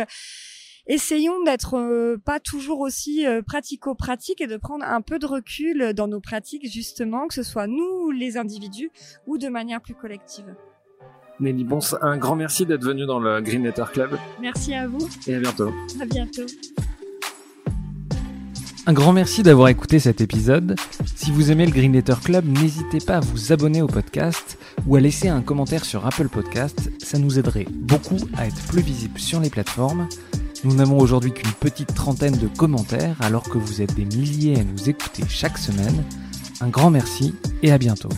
essayons d'être euh, pas toujours aussi euh, pratico-pratique et de prendre un peu de recul dans nos pratiques justement, que ce soit nous les individus ou de manière plus collective. Nelly Bons, un grand merci d'être venu dans le Green Letter Club. Merci à vous. Et à bientôt. À bientôt. Un grand merci d'avoir écouté cet épisode. Si vous aimez le Green Letter Club, n'hésitez pas à vous abonner au podcast ou à laisser un commentaire sur Apple Podcast. Ça nous aiderait beaucoup à être plus visible sur les plateformes. Nous n'avons aujourd'hui qu'une petite trentaine de commentaires alors que vous êtes des milliers à nous écouter chaque semaine. Un grand merci et à bientôt.